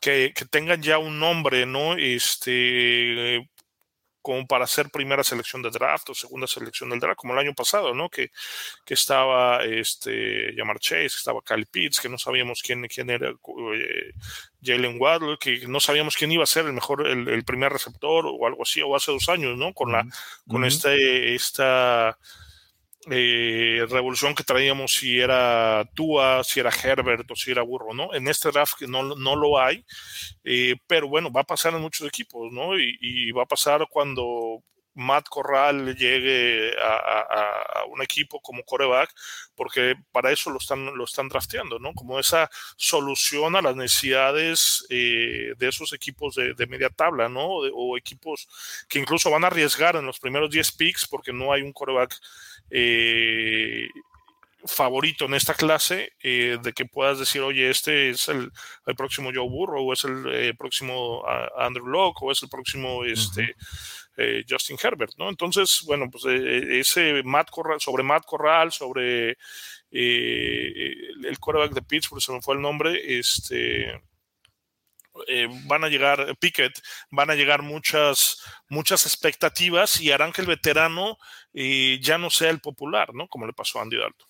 que, que tengan ya un nombre, ¿no? Este, como para ser primera selección de draft o segunda selección del draft, como el año pasado, ¿no? Que, que estaba este, Yamar Chase, que estaba Kyle Pitts, que no sabíamos quién, quién era eh, Jalen Waddle, que no sabíamos quién iba a ser el mejor, el, primer receptor o algo así, o hace dos años, ¿no? Con la, con este, esta eh, revolución que traíamos si era Tua, si era Herbert o si era Burro, ¿no? En este draft no, no lo hay, eh, pero bueno, va a pasar en muchos equipos, ¿no? Y, va a pasar cuando Matt Corral llegue a, un equipo como coreback, porque para eso lo están, lo están drafteando, ¿no? Como esa solución a las necesidades eh, de esos equipos de, media tabla, ¿no? o equipos que incluso van a arriesgar en los primeros 10 picks porque no hay un coreback eh, favorito en esta clase eh, de que puedas decir, oye, este es el, próximo Joe Burrow, o es el próximo Andrew Locke, o es el próximo este, eh, Justin Herbert, ¿no? Entonces, bueno, pues eh, eh, ese Matt Corral, sobre Matt Corral, sobre el quarterback de Pittsburgh, se me fue el nombre, este... van a llegar, Pickett, van a llegar muchas, muchas expectativas y harán que el veterano ya no sea el popular, ¿no? Como le pasó a Andy Dalton.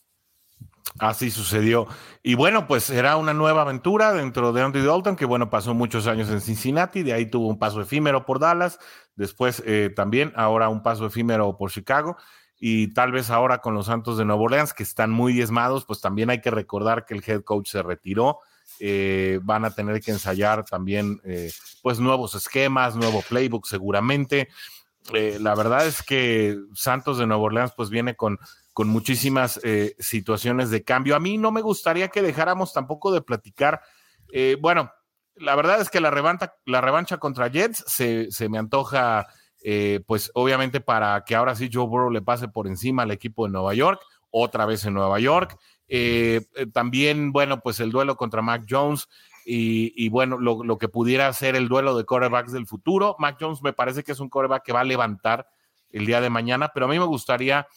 Así sucedió. Y bueno, pues era una nueva aventura dentro de Andy Dalton, que bueno, pasó muchos años en Cincinnati, de ahí tuvo un paso efímero por Dallas, después eh, también ahora un paso efímero por Chicago, y tal vez ahora con los Santos de Nueva Orleans, que están muy diezmados, pues también hay que recordar que el head coach se retiró. Eh, van a tener que ensayar también eh, pues nuevos esquemas, nuevo playbook seguramente. la verdad es que Santos de Nueva Orleans pues viene con con muchísimas situaciones de cambio. A mí no me gustaría que dejáramos tampoco de platicar. Bueno, la verdad es que la, la revancha contra Jets se, me antoja, eh, pues obviamente para que ahora sí Joe Burrow le pase por encima al equipo de Nueva York, otra vez en Nueva York. también, bueno, pues el duelo contra Mac Jones y, bueno, lo, lo, que pudiera ser el duelo de quarterbacks del futuro. Mac Jones me parece que es un quarterback que va a levantar el día de mañana, pero a mí me gustaría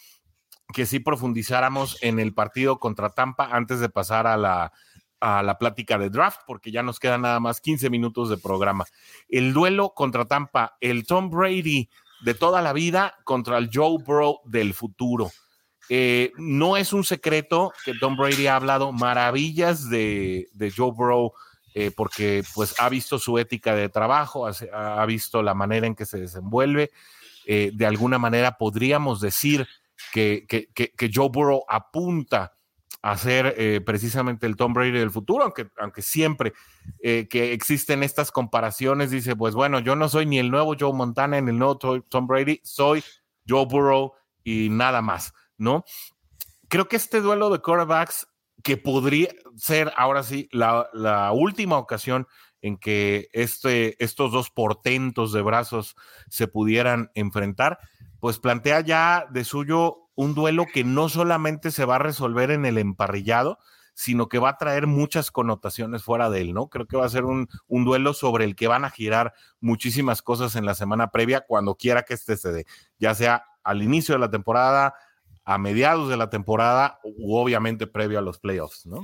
que sí profundizáramos en el partido contra Tampa antes de pasar a la, a la plática de draft, porque ya nos quedan nada más 15 minutos de programa. El duelo contra Tampa, el Tom Brady de toda la vida contra el Joe Burrow del futuro. Eh, no es un secreto que Tom Brady ha hablado maravillas de, Joe Burrow, eh, porque pues ha visto su ética de trabajo, ha, visto la manera en que se desenvuelve. Eh, de alguna manera podríamos decir que, que, Joe Burrow apunta a ser eh, precisamente el Tom Brady del futuro, aunque, aunque siempre eh, que existen estas comparaciones, dice, pues bueno, yo no soy ni el nuevo Joe Montana ni el nuevo Tom Brady, soy Joe Burrow y nada más, ¿no? Creo que este duelo de quarterbacks, que podría ser ahora sí la, la última ocasión en que este, estos dos portentos de brazos se pudieran enfrentar, pues plantea ya de suyo un duelo que no solamente se va a resolver en el emparrillado, sino que va a traer muchas connotaciones fuera de él, ¿no? Creo que va a ser un, duelo sobre el que van a girar muchísimas cosas en la semana previa, cuando quiera que este se dé, ya sea al inicio de la temporada, a mediados de la temporada u obviamente previo a los playoffs, ¿no?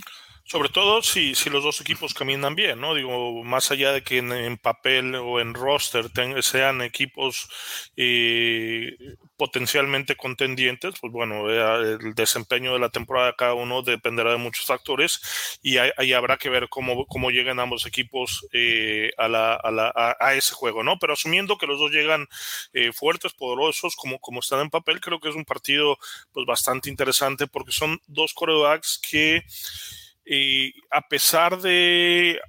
Sobre todo si, si los dos equipos caminan bien, ¿no? Digo, más allá de que en, papel o en roster sean equipos eh, potencialmente contendientes, pues bueno, eh, el desempeño de la temporada de cada uno dependerá de muchos factores y ahí, habrá que ver cómo, cómo llegan ambos equipos eh, a, la, a, ese juego, ¿no? Pero asumiendo que los dos llegan fuertes, poderosos, como, como están en papel, creo que es un partido pues bastante interesante porque son dos corebacks que y a pesar de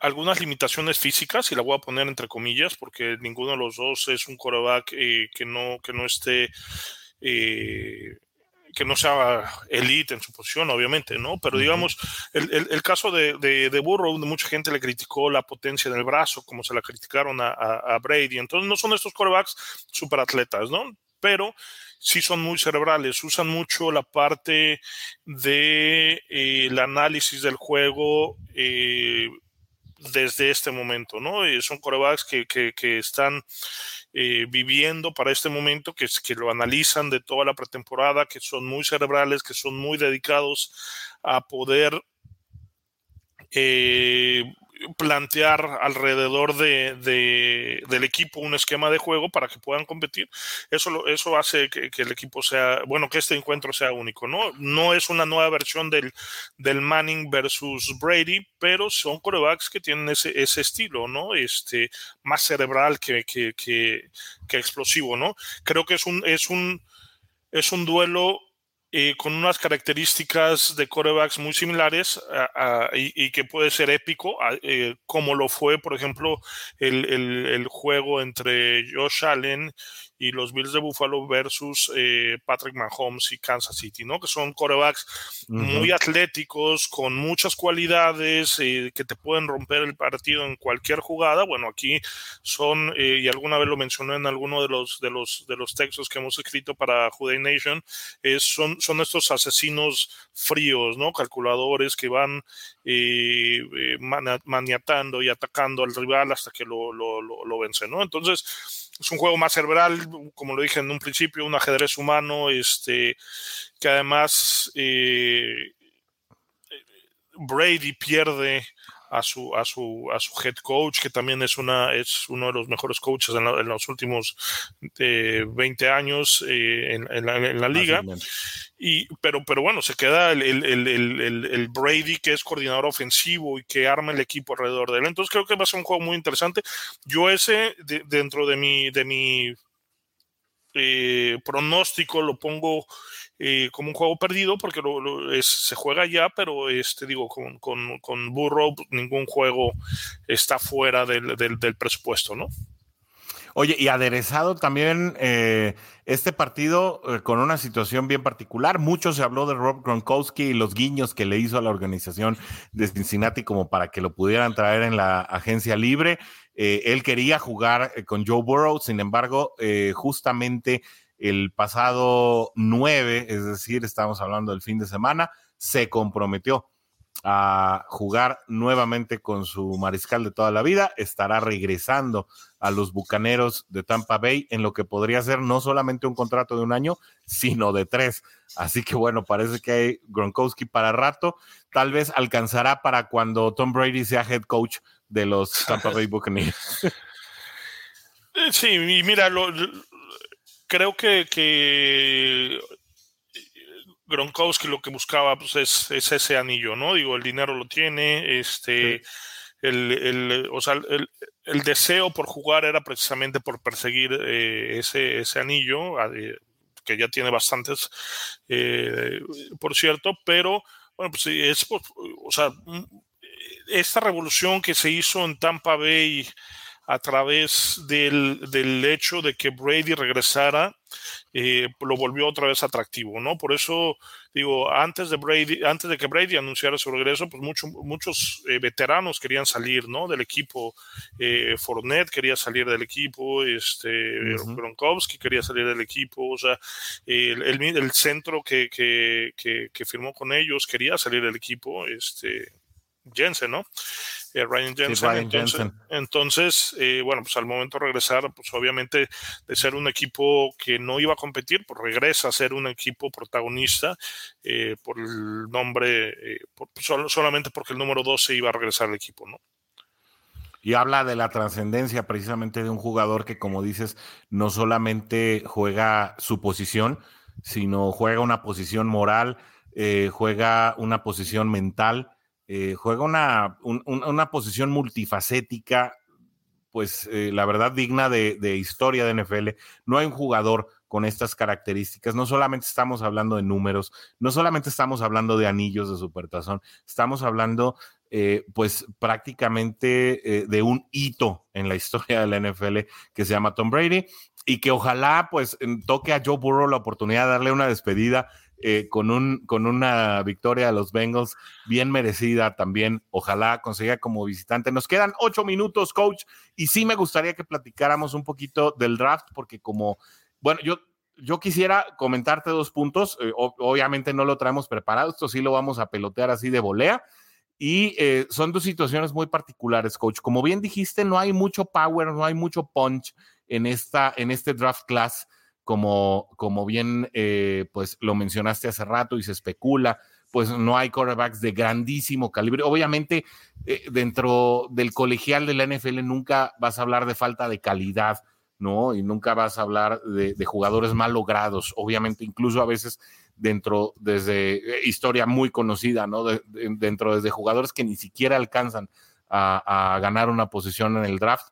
algunas limitaciones físicas, y la voy a poner entre comillas, porque ninguno de los dos es un coreback eh, que, no, que no esté, eh, que no sea elite en su posición, obviamente, ¿no? Pero digamos, el, caso de, de, de, Burrow, donde mucha gente le criticó la potencia del brazo, como se la criticaron a, a, a Brady, entonces no son estos corebacks super atletas, ¿no? Pero sí son muy cerebrales, usan mucho la parte de eh, el análisis del juego eh, desde este momento, ¿no? Eh, son corebacks que, que, están viviendo para este momento, que, que lo analizan de toda la pretemporada, que son muy cerebrales, que son muy dedicados a poder plantear alrededor de, del equipo un esquema de juego para que puedan competir. Eso, eso hace que, el equipo sea, bueno, que este encuentro sea único, ¿no? No es una nueva versión del, del Manning versus Brady, pero son corebacks que tienen ese, ese estilo, ¿no? Este, más cerebral que, que, explosivo, ¿no? Creo que es un, es un, es un duelo eh, con unas características de corebacks muy similares y, que puede ser épico, eh, como lo fue, por ejemplo, el, el, juego entre Josh Allen y los Bills de Buffalo versus eh, Patrick Mahomes y Kansas City, ¿no? Que son corebacks muy atléticos, con muchas cualidades, eh, que te pueden romper el partido en cualquier jugada. Bueno, aquí son, eh, y alguna vez lo mencioné en alguno de los, de los, de los textos que hemos escrito para Juday Nation, son, son estos asesinos fríos, ¿no? Calculadores que van maniatando y atacando al rival hasta que lo, lo, lo, lo vencen, ¿no? Entonces, es un juego más cerebral, como lo dije en un principio, un ajedrez humano, este, que además eh, Brady pierde a su, a su, a su head coach, que también es, una, es uno de los mejores coaches en, los últimos 20 eh, años eh, en, la, liga. Y, pero, pero bueno, se queda el, el, el, el, Brady, que es coordinador ofensivo y que arma el equipo alrededor de él. Entonces creo que va a ser un juego muy interesante. Yo ese, dentro de mi, de mi eh, pronóstico, lo pongo eh, como un juego perdido porque se juega ya, pero este, digo, con, con, con Burrow ningún juego está fuera del, del, presupuesto, ¿no? Oye, y aderezado también eh, este partido eh, con una situación bien particular. Mucho se habló de Rob Gronkowski y los guiños que le hizo a la organización de Cincinnati como para que lo pudieran traer en la agencia libre. él quería jugar con Joe Burrow, sin embargo, justamente el pasado 9, es decir, estamos hablando del fin de semana, se comprometió a jugar nuevamente con su mariscal de toda la vida, estará regresando a los Bucaneros de Tampa Bay en lo que podría ser no solamente un contrato de un año, sino de tres. Así que bueno, parece que hay Gronkowski para rato, tal vez alcanzará para cuando Tom Brady sea head coach de los Tampa Bay Buccaneers. Sí, y mira, lo, creo que, que Gronkowski lo que buscaba pues, es, ese anillo, ¿no? Digo, el dinero lo tiene, este, el, el, o sea, el, el, deseo por jugar era precisamente por perseguir eh, ese, ese anillo, eh, que ya tiene bastantes, eh, por cierto, pero, bueno, pues es, o sea, mm, esta revolución que se hizo en Tampa Bay a través del, del hecho de que Brady regresara, eh, lo volvió otra vez atractivo, ¿no? Por eso digo, antes de Brady, antes de que Brady anunciara su regreso, pues mucho, muchos eh, veteranos querían salir, ¿no? Del equipo. Eh, Fournette quería salir del equipo, este, Gronkowski quería salir del equipo, o sea, el, el, centro que, que, que, que, firmó con ellos quería salir del equipo, este, Jensen, ¿no? Eh, Ryan Jensen. entonces, eh, bueno, pues al momento de regresar, pues obviamente de ser un equipo que no iba a competir, pues regresa a ser un equipo protagonista eh, por el nombre, solamente porque el número 12 iba a regresar al equipo, ¿no? Y habla de la trascendencia precisamente de un jugador que, como dices, no solamente juega su posición, sino juega una posición moral, juega una posición mental, eh, juega una, una, posición multifacética, pues eh, la verdad digna de, historia de NFL. No hay un jugador con estas características. No solamente estamos hablando de números, no solamente estamos hablando de anillos de supertazón, estamos hablando eh, pues prácticamente de un hito en la historia de la NFL que se llama Tom Brady y que ojalá pues toque a Joe Burrow la oportunidad de darle una despedida eh, con, un, con una victoria de los Bengals bien merecida también. Ojalá consiga como visitante. Nos quedan ocho minutos, coach, y sí me gustaría que platicáramos un poquito del draft, porque como, bueno, yo, yo quisiera comentarte dos puntos. Eh, obviamente no lo traemos preparado, esto sí lo vamos a pelotear así de volea. Y eh, son dos situaciones muy particulares, coach. Como bien dijiste, no hay mucho power, no hay mucho punch en, esta, en este draft class como, como bien eh, pues lo mencionaste hace rato y se especula, pues no hay quarterbacks de grandísimo calibre. Obviamente, eh, dentro del colegial de la NFL nunca vas a hablar de falta de calidad, ¿no? Y nunca vas a hablar de, jugadores mal logrados. Obviamente, incluso a veces dentro, desde eh, historia muy conocida, ¿no? dentro desde jugadores que ni siquiera alcanzan a, ganar una posición en el draft,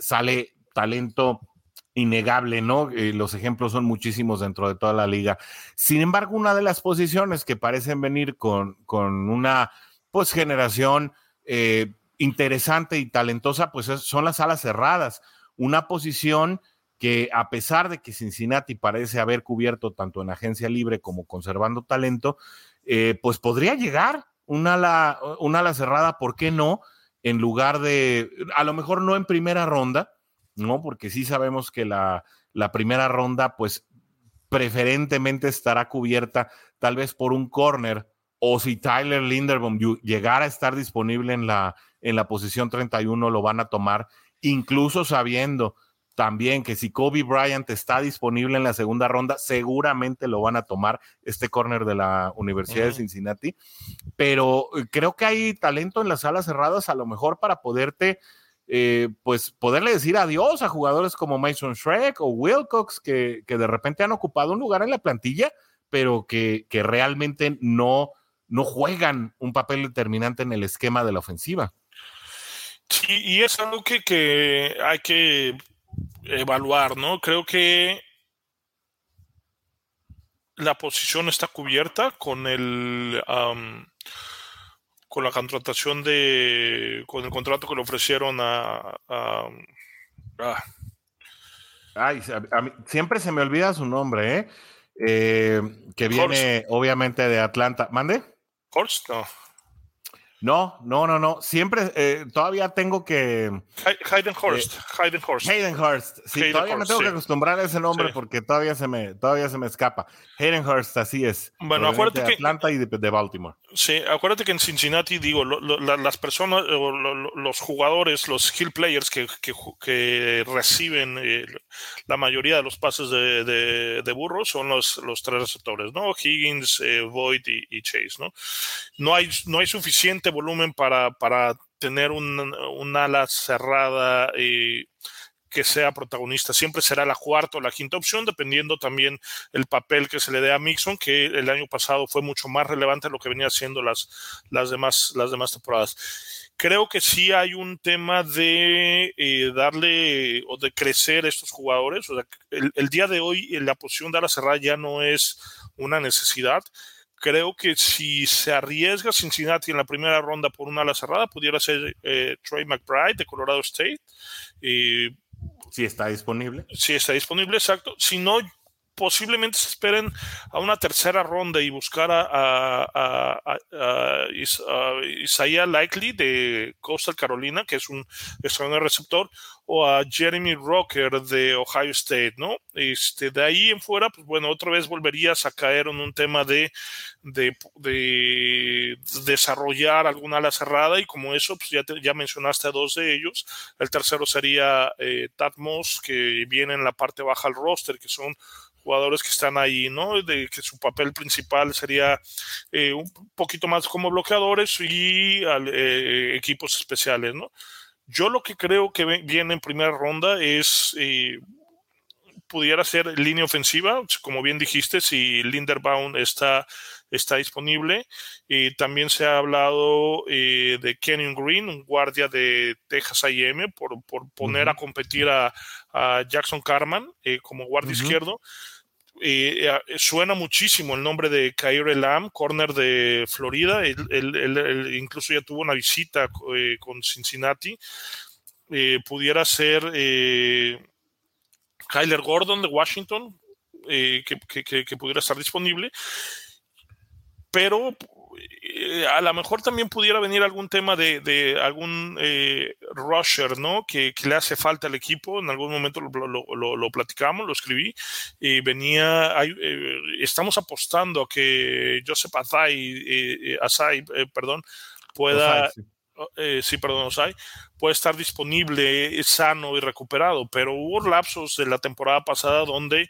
sale talento innegable, ¿no? Eh, los ejemplos son muchísimos dentro de toda la liga. Sin embargo, una de las posiciones que parecen venir con, con una pues generación eh, interesante y talentosa, pues son las alas cerradas. Una posición que a pesar de que Cincinnati parece haber cubierto tanto en agencia libre como conservando talento, eh, pues podría llegar una una ala cerrada, ¿por qué no? En lugar de, a lo mejor no en primera ronda, ¿no? Porque sí sabemos que la, la primera ronda, pues preferentemente estará cubierta tal vez por un corner o si Tyler Linderbaum llegara a estar disponible en la, en la posición 31, lo van a tomar, incluso sabiendo también que si Kobe Bryant está disponible en la segunda ronda, seguramente lo van a tomar este corner de la Universidad de Cincinnati. Pero eh, creo que hay talento en las salas cerradas, a lo mejor para poderte, eh, pues poderle decir adiós a jugadores como Mason Shrek o Wilcox, que, que, de repente han ocupado un lugar en la plantilla, pero que, que realmente no, no juegan un papel determinante en el esquema de la ofensiva. Sí, y es algo que, que hay que evaluar, ¿no? Creo que la posición está cubierta con el con la contratación de con el contrato que le ofrecieron a, Ay, siempre se me olvida su nombre, ¿eh? eh que viene obviamente de Atlanta. ¿Mande? Horst, no. No, no, no, no. Siempre, eh, todavía tengo que. Hayden Horst. Eh, Hayden Horst. Hayden Horst. Sí, todavía me tengo que acostumbrar a ese nombre porque todavía se me, todavía se me escapa. Hayden Hurst, así es. Bueno, acuérdate de Atlanta y de, Baltimore. Sí, acuérdate que en Cincinnati, digo, las personas, los jugadores, los skill players que, reciben eh, la mayoría de los pases de, de, burros son los, tres receptores, ¿no? Higgins, Void y, Chase, ¿no? No hay, suficiente volumen para, tener un, ala cerrada y que sea protagonista. Siempre será la cuarta o la quinta opción, dependiendo también el papel que se le dé a Mixon, que el año pasado fue mucho más relevante de lo que venía haciendo las, las, demás, las demás temporadas. Creo que sí hay un tema de eh, darle o de crecer estos jugadores. O sea, el, el, día de hoy la posición de ala cerrada ya no es una necesidad creo que si se arriesga Cincinnati en la primera ronda por una ala cerrada, pudiera ser eh, Trey McBride de Colorado State. Si está disponible. Si está disponible, exacto. Si no, posiblemente se esperen a una tercera ronda y buscar a, a, Isaiah Likely de Coastal Carolina, que es un extraordinario receptor, o a Jeremy Rocker de Ohio State, ¿no? Este, de ahí en fuera, pues bueno, otra vez volverías a caer en un tema de, de, desarrollar alguna ala cerrada y como eso, pues ya, ya mencionaste a dos de ellos. El tercero sería eh, Moss, que viene en la parte baja del roster, que son jugadores que están ahí, ¿no? De que su papel principal sería eh, un poquito más como bloqueadores y eh, equipos especiales, ¿no? Yo lo que creo que viene en primera ronda es eh, pudiera ser línea ofensiva, como bien dijiste, si Linderbaum está, está disponible. Y también se ha hablado de Kenyon Green, un guardia de Texas AM, por, por poner a competir a, Jackson Carman como guardia izquierdo. Eh, suena muchísimo el nombre de Kyrie Lamb, corner de Florida. Él, incluso ya tuvo una visita eh, con Cincinnati. Eh, pudiera ser Kyler Gordon de Washington, que, pudiera estar disponible. Pero eh, a lo mejor también pudiera venir algún tema de, algún eh, rusher, ¿no? Que, le hace falta al equipo. En algún momento lo, platicamos, lo escribí. Y venía, eh, estamos apostando a que Joseph Asai, perdón, pueda... sí. perdón, Osai, puede estar disponible sano y recuperado, pero hubo lapsos de la temporada pasada donde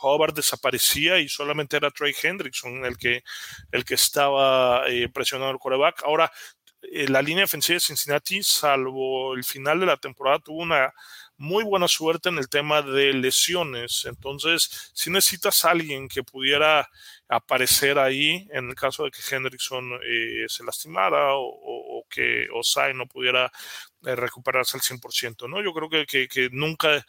Hobart desaparecía y solamente era Trey Hendrickson el que, el que estaba eh, presionando el coreback. Ahora, eh, la línea defensiva de Cincinnati, salvo el final de la temporada, tuvo una muy buena suerte en el tema de lesiones. Entonces, si necesitas alguien que pudiera aparecer ahí en el caso de que Hendrickson eh, se lastimara o, que Osai no pudiera eh, recuperarse al 100%, ¿no? Yo creo que, que, nunca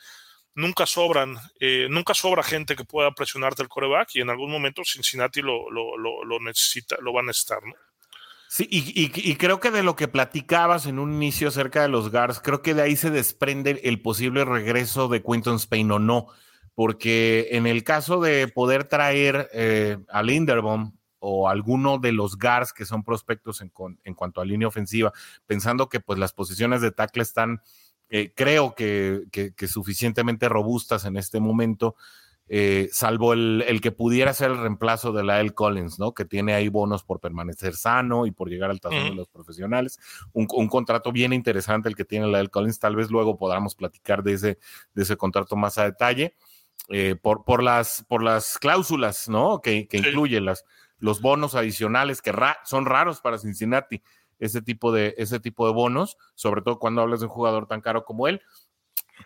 nunca sobran, eh, nunca sobra gente que pueda presionarte el coreback y en algún momento Cincinnati lo, lo, lo, necesita, lo va a necesitar, ¿no? Sí, y, creo que de lo que platicabas en un inicio acerca de los Guards, creo que de ahí se desprende el posible regreso de Quinton Spain o no, porque en el caso de poder traer eh, a Linderbaum o alguno de los Guards que son prospectos en, en, cuanto a línea ofensiva, pensando que pues las posiciones de tackle están, eh, creo que, que suficientemente robustas en este momento, eh, salvo el, que pudiera ser el reemplazo de la L. Collins, ¿no? Que tiene ahí bonos por permanecer sano y por llegar al tazón de los profesionales. Un, contrato bien interesante el que tiene la L. Collins. Tal vez luego podamos platicar de ese, de ese contrato más a detalle. Eh, por, por, las, por las cláusulas, ¿no? Que, que incluye las, los bonos adicionales que son raros para Cincinnati, ese tipo, de, ese tipo de bonos, sobre todo cuando hablas de un jugador tan caro como él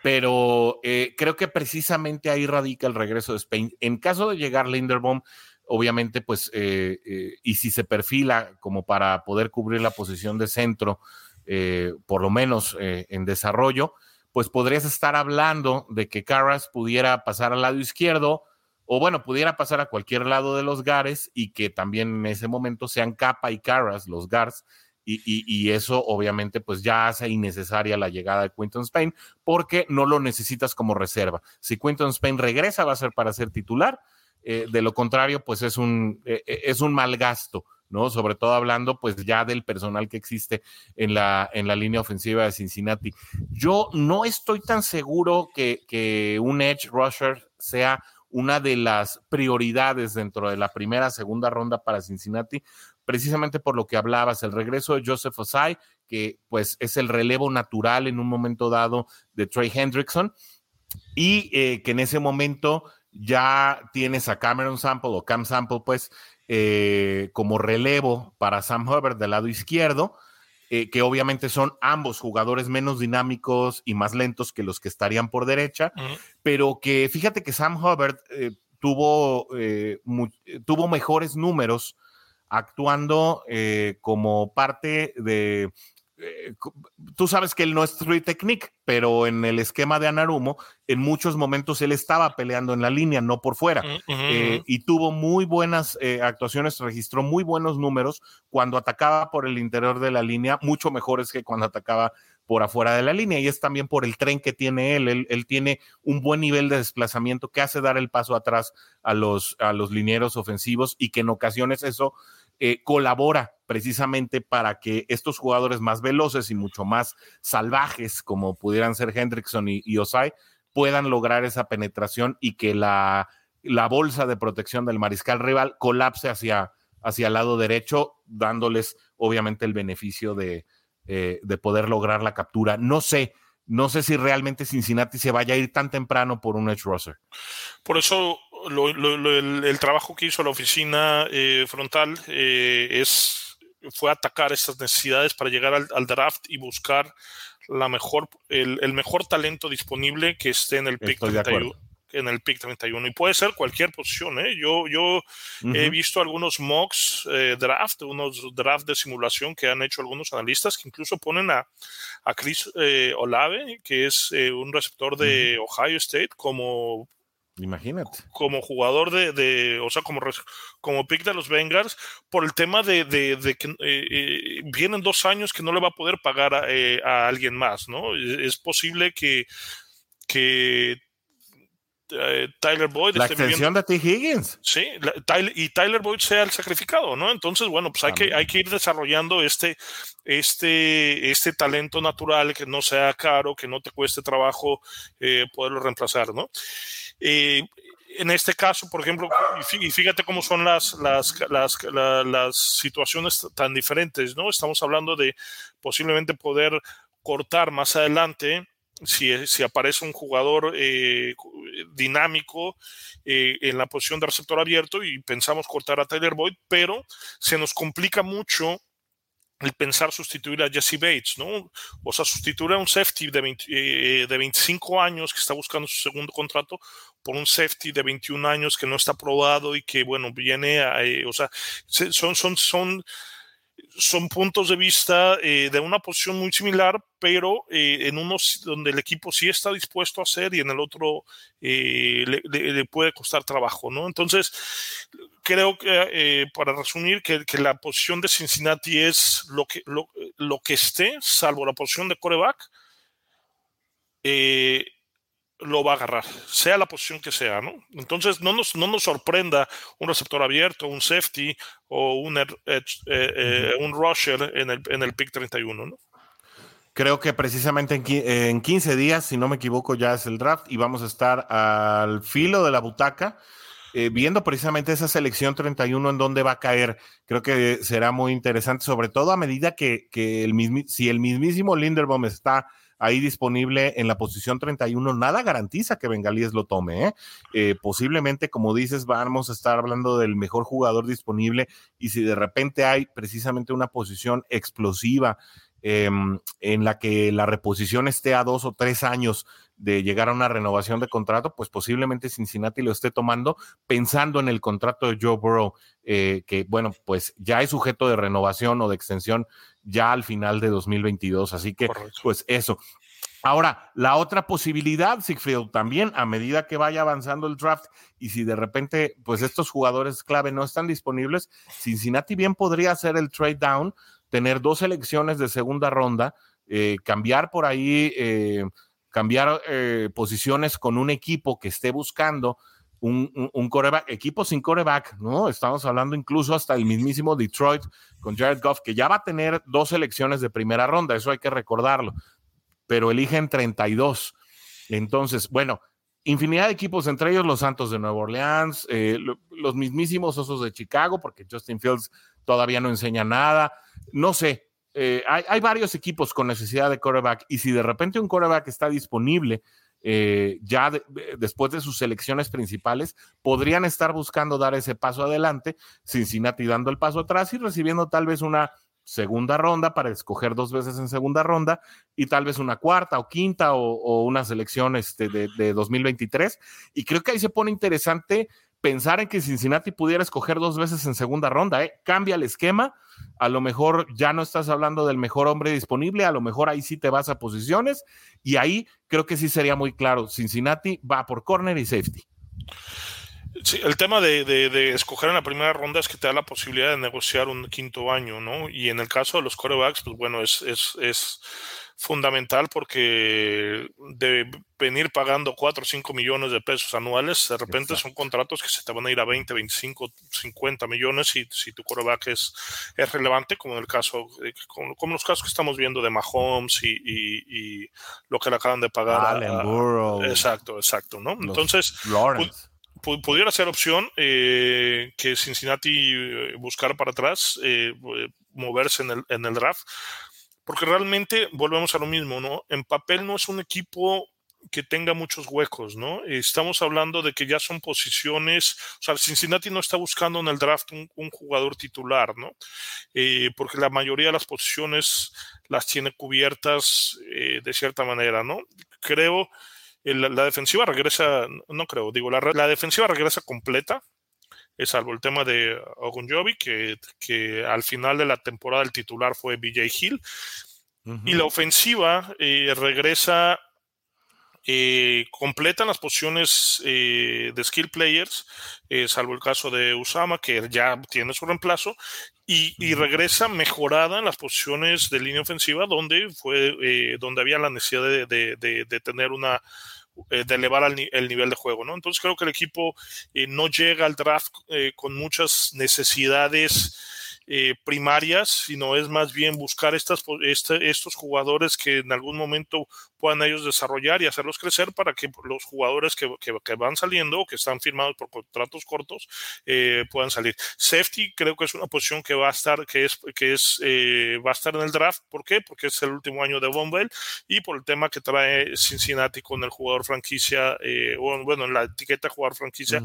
pero eh, creo que precisamente ahí radica el regreso de Spain. En caso de llegar Linderbaum, obviamente, pues, eh, eh, y si se perfila como para poder cubrir la posición de centro, por lo menos en desarrollo, pues podrías estar hablando de que Carras pudiera pasar al lado izquierdo, o bueno, pudiera pasar a cualquier lado de los Gares y que también en ese momento sean Capa y Carras los Gars y, eso obviamente pues ya hace innecesaria la llegada de Quinton Spain porque no lo necesitas como reserva. Si Quinton Spain regresa va a ser para ser titular, eh, de lo contrario pues es un, eh, eh, es un mal gasto. ¿no? Sobre todo hablando pues ya del personal que existe en la, en la línea ofensiva de Cincinnati. Yo no estoy tan seguro que, que un edge rusher sea una de las prioridades dentro de la primera, segunda ronda para Cincinnati, precisamente por lo que hablabas, el regreso de Joseph Osai, que pues es el relevo natural en un momento dado de Trey Hendrickson, y eh, que en ese momento ya tienes a Cameron Sample o Cam Sample, pues, eh, como relevo para Sam Hubbard del lado izquierdo, eh, que obviamente son ambos jugadores menos dinámicos y más lentos que los que estarían por derecha, pero que fíjate que Sam Hubbard tuvo, tuvo mejores números actuando eh, como parte de... Eh, tú sabes que él no es Three Technique, pero en el esquema de Anarumo, en muchos momentos él estaba peleando en la línea, no por fuera. Mm, eh, y tuvo muy buenas actuaciones, registró muy buenos números cuando atacaba por el interior de la línea, mucho mejores que cuando atacaba por afuera de la línea y es también por el tren que tiene él. él. tiene un buen nivel de desplazamiento que hace dar el paso atrás a los, a los linieros ofensivos y que en ocasiones eso eh, colabora precisamente para que estos jugadores más veloces y mucho más salvajes como pudieran ser Hendrickson y, Osai puedan lograr esa penetración y que la, la bolsa de protección del mariscal rival colapse hacia, hacia el lado derecho, dándoles obviamente el beneficio de, eh, de poder lograr la captura. No sé, no sé si realmente Cincinnati se vaya a ir tan temprano por un edge rusher. Por eso el, trabajo que hizo la oficina eh, frontal eh, es fue atacar estas necesidades para llegar al, draft y buscar la mejor el, mejor talento disponible que esté en el pick en el pick 31 y puede ser cualquier posición. ¿eh? Yo, yo he visto algunos mocks eh, draft, unos draft de simulación que han hecho algunos analistas que incluso ponen a, a Chris eh, Olave, que es eh, un receptor de Ohio State, como Imagínate. Como jugador de, de, o sea, como, como pick de los Bengals, por el tema de, de, que vienen dos años que no le va a poder pagar a, a alguien más, ¿no? Es posible que, que eh, Tyler Boyd. La extensión de T. Higgins. Sí, y Tyler Boyd sea el sacrificado, ¿no? Entonces, bueno, pues hay que, hay que ir desarrollando este, este, este talento natural que no sea caro, que no te cueste trabajo eh, poderlo reemplazar, ¿no? Eh, en este caso, por ejemplo, y fíjate cómo son las, las, las, las, situaciones tan diferentes, ¿no? Estamos hablando de posiblemente poder cortar más adelante si, si, aparece un jugador eh, dinámico eh, en la posición de receptor abierto y pensamos cortar a Tyler Boyd, pero se nos complica mucho el pensar sustituir a Jesse Bates, ¿no? O sea, sustituir a un safety de, eh, de 25 años que está buscando su segundo contrato por un safety de 21 años que no está aprobado y que, bueno, viene a, eh, o sea, son, son, son, son puntos de vista eh, de una posición muy similar, pero en uno donde el equipo sí está dispuesto a hacer y en el otro le, le, puede costar trabajo, ¿no? Entonces, creo que, eh, para resumir, que, la posición de Cincinnati es lo que, lo, que esté, salvo la posición de coreback, eh, lo va a agarrar, sea la posición que sea, ¿no? Entonces, no nos, no nos sorprenda un receptor abierto, un safety o un, eh, un rusher en el, en el pick 31, ¿no? Creo que precisamente en, en 15 días, si no me equivoco, ya es el draft y vamos a estar al filo de la butaca eh, viendo precisamente esa selección 31 en dónde va a caer, creo que será muy interesante, sobre todo a medida que, el si el mismísimo Linderbaum está ahí disponible en la posición 31, nada garantiza que Bengalíes lo tome. ¿eh? Eh, posiblemente, como dices, vamos a estar hablando del mejor jugador disponible y si de repente hay precisamente una posición explosiva em, en la que la reposición esté a dos o tres años de llegar a una renovación de contrato, pues posiblemente Cincinnati lo esté tomando pensando en el contrato de Joe Burrow, eh, que bueno, pues ya es sujeto de renovación o de extensión ya al final de 2022. Así que, pues eso. Ahora, la otra posibilidad, Sigfried, también a medida que vaya avanzando el draft y si de repente, pues estos jugadores clave no están disponibles, Cincinnati bien podría hacer el trade down, tener dos elecciones de segunda ronda, eh, cambiar por ahí eh, cambiar eh, posiciones con un equipo que esté buscando un, un, coreback, equipo sin coreback, ¿no? Estamos hablando incluso hasta el mismísimo Detroit con Jared Goff, que ya va a tener dos elecciones de primera ronda, eso hay que recordarlo, pero eligen 32. Entonces, bueno, infinidad de equipos, entre ellos los Santos de Nueva Orleans, eh, los mismísimos Osos de Chicago, porque Justin Fields todavía no enseña nada. No sé, eh, hay, varios equipos con necesidad de coreback y si de repente un coreback está disponible eh, ya después de sus selecciones principales, podrían estar buscando dar ese paso adelante, Cincinnati dando el paso atrás y recibiendo tal vez una segunda ronda para escoger dos veces en segunda ronda y tal vez una cuarta o quinta o, una selección este, de, de 2023. Y creo que ahí se pone interesante pensar en que Cincinnati pudiera escoger dos veces en segunda ronda, ¿eh? cambia el esquema, a lo mejor ya no estás hablando del mejor hombre disponible, a lo mejor ahí sí te vas a posiciones y ahí creo que sí sería muy claro, Cincinnati va por corner y safety. Sí, el tema de, escoger en la primera ronda es que te da la posibilidad de negociar un quinto año, ¿no? Y en el caso de los corebacks, pues bueno, es, es fundamental porque de venir pagando 4 o 5 millones de pesos anuales, de repente son contratos que se te van a ir a 20, 25, 50 millones si, si tu coreback es, es relevante, como en el caso, como, como, los casos que estamos viendo de Mahomes y, y, lo que le acaban de pagar. exacto, exacto, ¿no? Entonces, pudiera ser opción eh, que Cincinnati eh, buscara para atrás, eh, moverse en el, en el draft porque realmente volvemos a lo mismo, ¿no? En papel no es un equipo que tenga muchos huecos, ¿no? Estamos hablando de que ya son posiciones, o sea, Cincinnati no está buscando en el draft un, jugador titular, ¿no? Eh, porque la mayoría de las posiciones las tiene cubiertas eh, de cierta manera, ¿no? Creo, la, la, defensiva regresa, no creo, digo, la, la defensiva regresa completa, salvo el tema de Ogunjobi, que, que al final de la temporada el titular fue BJ Hill. Y la ofensiva eh, regresa eh, completan las posiciones eh, de skill players, salvo el caso de Usama, que ya tiene su reemplazo, y, regresa mejorada en las posiciones de línea ofensiva, donde fue donde había la necesidad de, de tener una eh, de elevar el, nivel de juego, ¿no? Entonces creo que el equipo eh, no llega al draft eh, con muchas necesidades eh, primarias, sino es más bien buscar estas, este, estos jugadores que en algún momento puedan ellos desarrollar y hacerlos crecer para que los jugadores que, van saliendo o que están firmados por contratos cortos eh, puedan salir. Safety creo que es una posición que va a estar, que es, que es, eh, va a estar en el draft. ¿Por qué? Porque es el último año de Bombell y por el tema que trae Cincinnati con el jugador franquicia, o bueno, en la etiqueta jugador franquicia,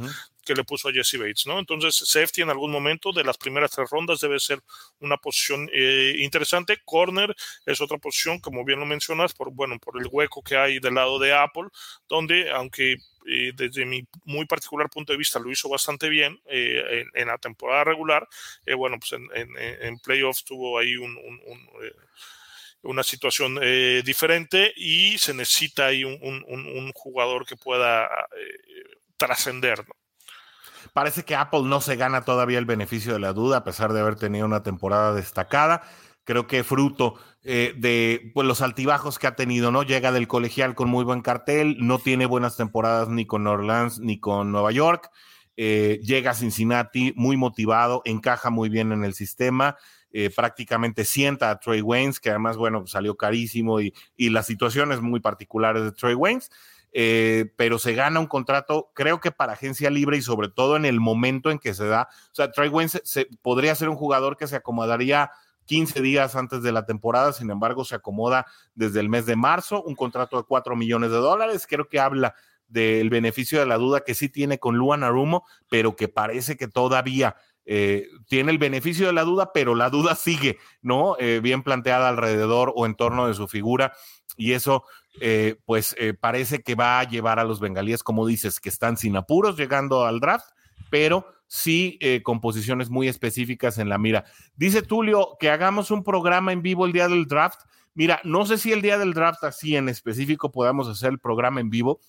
que le puso a Jesse Bates, ¿no? Entonces, safety en algún momento de las primeras tres rondas debe ser una posición eh, interesante. Corner es otra posición, como bien lo mencionas, por, bueno, por el hueco que hay del lado de Apple, donde, aunque eh, desde mi muy particular punto de vista lo hizo bastante bien eh, en, la temporada regular, bueno, pues en, en, playoffs tuvo ahí un, una situación diferente y se necesita ahí un, un jugador que pueda trascender. Parece que Apple no se gana todavía el beneficio de la duda, a pesar de haber tenido una temporada destacada. Creo que fruto eh, de pues, los altibajos que ha tenido, ¿no? Llega del colegial con muy buen cartel, no tiene buenas temporadas ni con Orleans ni con Nueva York. Eh, llega a Cincinnati muy motivado, encaja muy bien en el sistema. Eh, prácticamente sienta a Trey Waynes, que además, bueno, salió carísimo y, y las situaciones muy particulares de Trey Waynes. Eh, pero se gana un contrato, creo que para agencia libre y sobre todo en el momento en que se da. O sea, Trey Wayne se, podría ser un jugador que se acomodaría 15 días antes de la temporada, sin embargo, se acomoda desde el mes de marzo, un contrato de 4 millones de dólares. Creo que habla del beneficio de la duda que sí tiene con Luan Arumo, pero que parece que todavía eh, tiene el beneficio de la duda, pero la duda sigue, ¿no? Eh, bien planteada alrededor o en torno de su figura. Y eso eh, pues eh, parece que va a llevar a los bengalíes, como dices, que están sin apuros llegando al draft, pero sí eh, con posiciones muy específicas en la mira. Dice Tulio que hagamos un programa en vivo el día del draft. Mira, no sé si el día del draft así en específico podamos hacer el programa en vivo,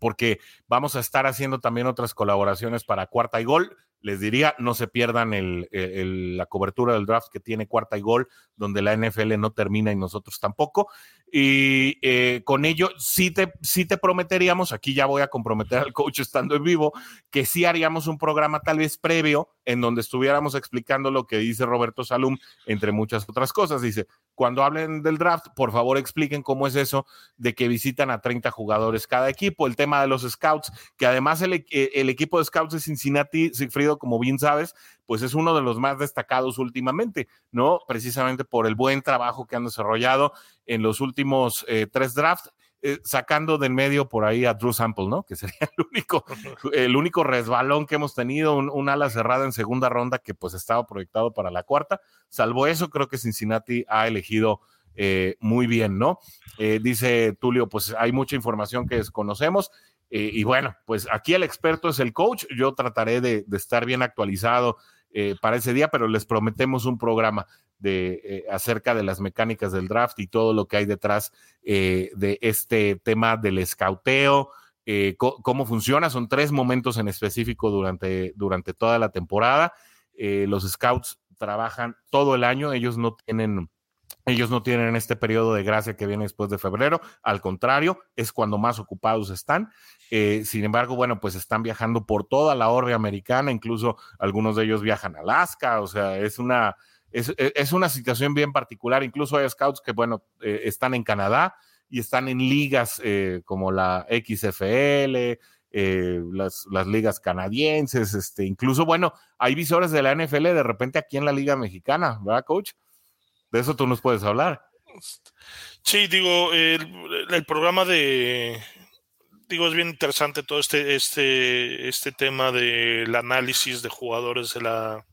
porque vamos a estar haciendo también otras colaboraciones para cuarta y gol les diría, no se pierdan la cobertura del draft que tiene cuarta y gol, donde la NFL no termina y nosotros tampoco. Y eh, con ello sí te, sí te prometeríamos, aquí ya voy a comprometer al coach estando en vivo, que sí haríamos un programa tal vez previo en donde estuviéramos explicando lo que dice Roberto Salum, entre muchas otras cosas. Dice, cuando hablen del draft, por favor expliquen cómo es eso de que visitan a 30 jugadores cada equipo, el tema de los scouts, que además el, eh, el equipo de scouts de Cincinnati, Sigfrido, como bien sabes, pues es uno de los más destacados últimamente, ¿no? Precisamente por el buen trabajo que han desarrollado en los últimos eh, tres drafts. Eh, sacando del medio por ahí a Drew Sample, ¿no? Que sería el único, el único resbalón que hemos tenido, un, ala cerrada en segunda ronda que pues estaba proyectado para la cuarta. Salvo eso, creo que Cincinnati ha elegido eh, muy bien, ¿no? dice Tulio, pues hay mucha información que desconocemos y bueno, pues aquí el experto es el coach. Yo trataré de, estar bien actualizado eh, para ese día, pero les prometemos un programa de, eh, acerca de las mecánicas del draft y todo lo que hay detrás eh, de este tema del escauteo, cómo funciona. Son tres momentos en específico durante, durante toda la temporada. los scouts trabajan todo el año, ellos no tienen ellos no tienen este periodo de gracia que viene después de febrero, al contrario, es cuando más ocupados están. Eh, sin embargo, bueno, pues están viajando por toda la orbe americana, incluso algunos de ellos viajan a Alaska, o sea, es una, es, e, una situación bien particular. Incluso hay scouts que, bueno, eh, están en Canadá y están en ligas eh, como la XFL, las, las, ligas canadienses, este, incluso, bueno, hay visores de la NFL de repente aquí en la Liga Mexicana, ¿verdad, coach? De eso tú nos puedes hablar. Sí, digo, el, programa de, digo, es bien interesante todo este, este, este tema del análisis de jugadores de la,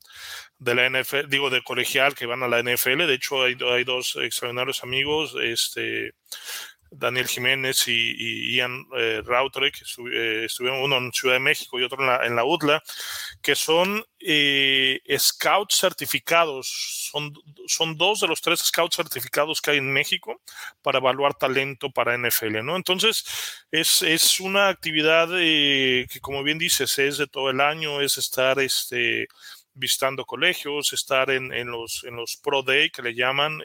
de la NFL, digo, de colegial que van a la NFL. De hecho, hay, hay dos extraordinarios amigos, este, Daniel Jiménez y, Ian eh, que eh, estuvieron uno en Ciudad de México y otro en la, en la UTLA, que son eh, scouts certificados. Son, son dos de los tres scouts certificados que hay en México para evaluar talento para NFL, ¿no? Entonces, es, es una actividad eh, que, como bien dices, es de todo el año, es estar este, visitando colegios, estar en, en, los, en los Pro Day que le llaman.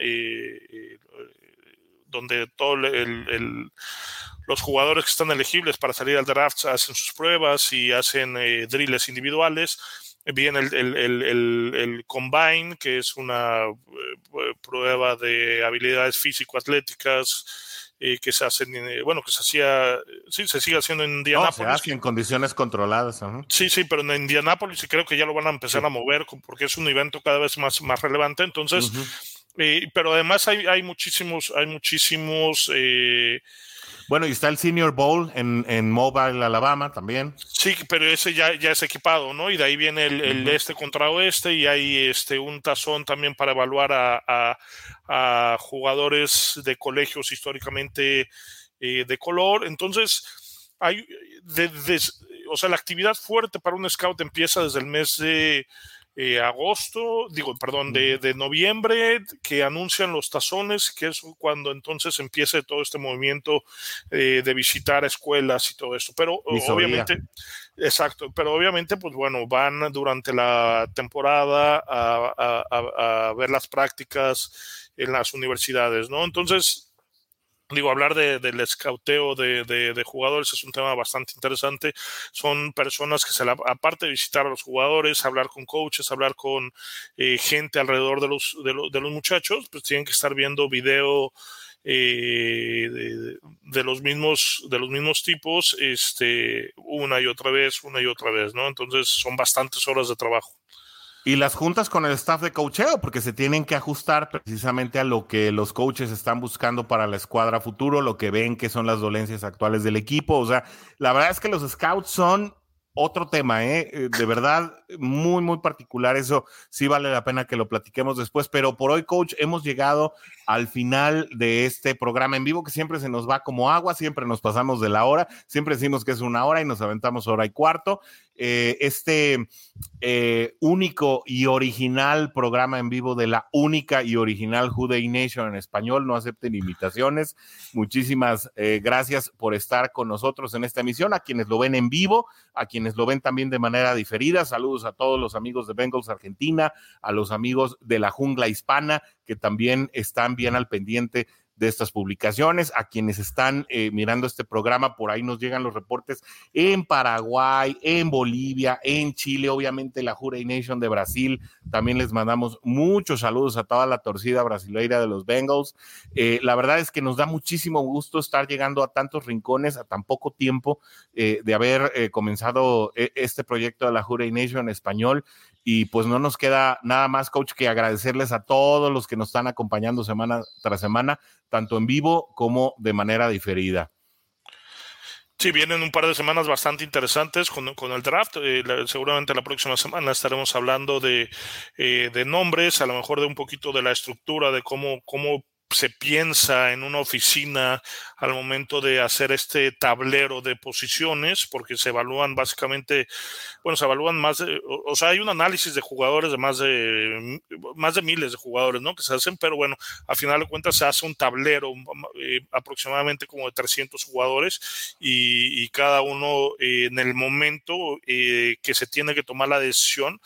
Donde todos los jugadores que están elegibles para salir al draft hacen sus pruebas y hacen eh, drills individuales. Viene el, Combine, que es una eh, prueba de habilidades físico-atléticas eh, que se hacen, bueno, que se hacía, sí, se sigue haciendo en Indianápolis. No, se en condiciones controladas. Sí, sí, pero en Indianápolis y creo que ya lo van a empezar a mover porque es un evento cada vez más, más relevante. Entonces, eh, pero además hay, hay muchísimos, hay muchísimos eh, Bueno, y está el Senior Bowl en, en Mobile, Alabama también. Sí, pero ese ya, ya es equipado, ¿no? Y de ahí viene el, este contra oeste y hay este, un tazón también para evaluar a, a, jugadores de colegios históricamente eh, de color. Entonces, hay, o sea, la actividad fuerte para un scout empieza desde el mes de eh, agosto, digo, perdón, de, noviembre, que anuncian los tazones, que es cuando entonces empiece todo este movimiento eh, de visitar escuelas y todo esto. Pero obviamente, exacto, pero obviamente, pues bueno, van durante la temporada a ver las prácticas en las universidades, ¿no? Entonces, Digo, hablar del escauteo de, jugadores es un tema bastante interesante. Son personas que, se aparte de visitar a los jugadores, hablar con coaches, hablar con eh, gente alrededor de los, de, los muchachos, pues tienen que estar viendo video eh, de, los mismos, de los mismos tipos este, una y otra vez, una y otra vez, ¿no? Entonces son bastantes horas de trabajo. Y las juntas con el staff de coacheo, porque se tienen que ajustar precisamente a lo que los coaches están buscando para la escuadra futuro, lo que ven que son las dolencias actuales del equipo. O sea, la verdad es que los scouts son otro tema, ¿eh? ¿eh? De verdad, muy, muy particular. Eso sí vale la pena que lo platiquemos después. Pero por hoy, coach, hemos llegado al final de este programa en vivo que siempre se nos va como agua, siempre nos pasamos de la hora, siempre decimos que es una hora y nos aventamos hora y cuarto. Eh, este eh, único y original programa en vivo de la única y original Juday Nation en español. No acepten invitaciones. Muchísimas gracias por estar con nosotros en esta emisión. A quienes lo ven en vivo, a quienes lo ven también de manera diferida. Saludos a todos los amigos de Bengals Argentina, a los amigos de la jungla hispana que también están bien al pendiente de estas publicaciones. A quienes están eh, mirando este programa, por ahí nos llegan los reportes en Paraguay, en Bolivia, en Chile, obviamente la Jura Nation de Brasil. También les mandamos muchos saludos a toda la torcida brasileira de los Bengals. Eh, la verdad es que nos da muchísimo gusto estar llegando a tantos rincones a tan poco tiempo eh, de haber comenzado este proyecto de la Jura Nation en español. Y pues no nos queda nada más, coach, que agradecerles a todos los que nos están acompañando semana tras semana, tanto en vivo como de manera diferida. Sí, vienen un par de semanas bastante interesantes con, el draft. Eh, seguramente la próxima semana estaremos hablando de, eh, de, nombres, a lo mejor de un poquito de la estructura, de cómo, cómo se piensa en una oficina al momento de hacer este tablero de posiciones, porque se evalúan básicamente, bueno, se evalúan más, de, o, sea, hay un análisis de jugadores de más de más de miles de jugadores, ¿no? Que se hacen, pero bueno, a final de cuentas se hace un tablero eh, aproximadamente como de 300 jugadores y, cada uno eh, en el momento eh, que se tiene que tomar la decisión,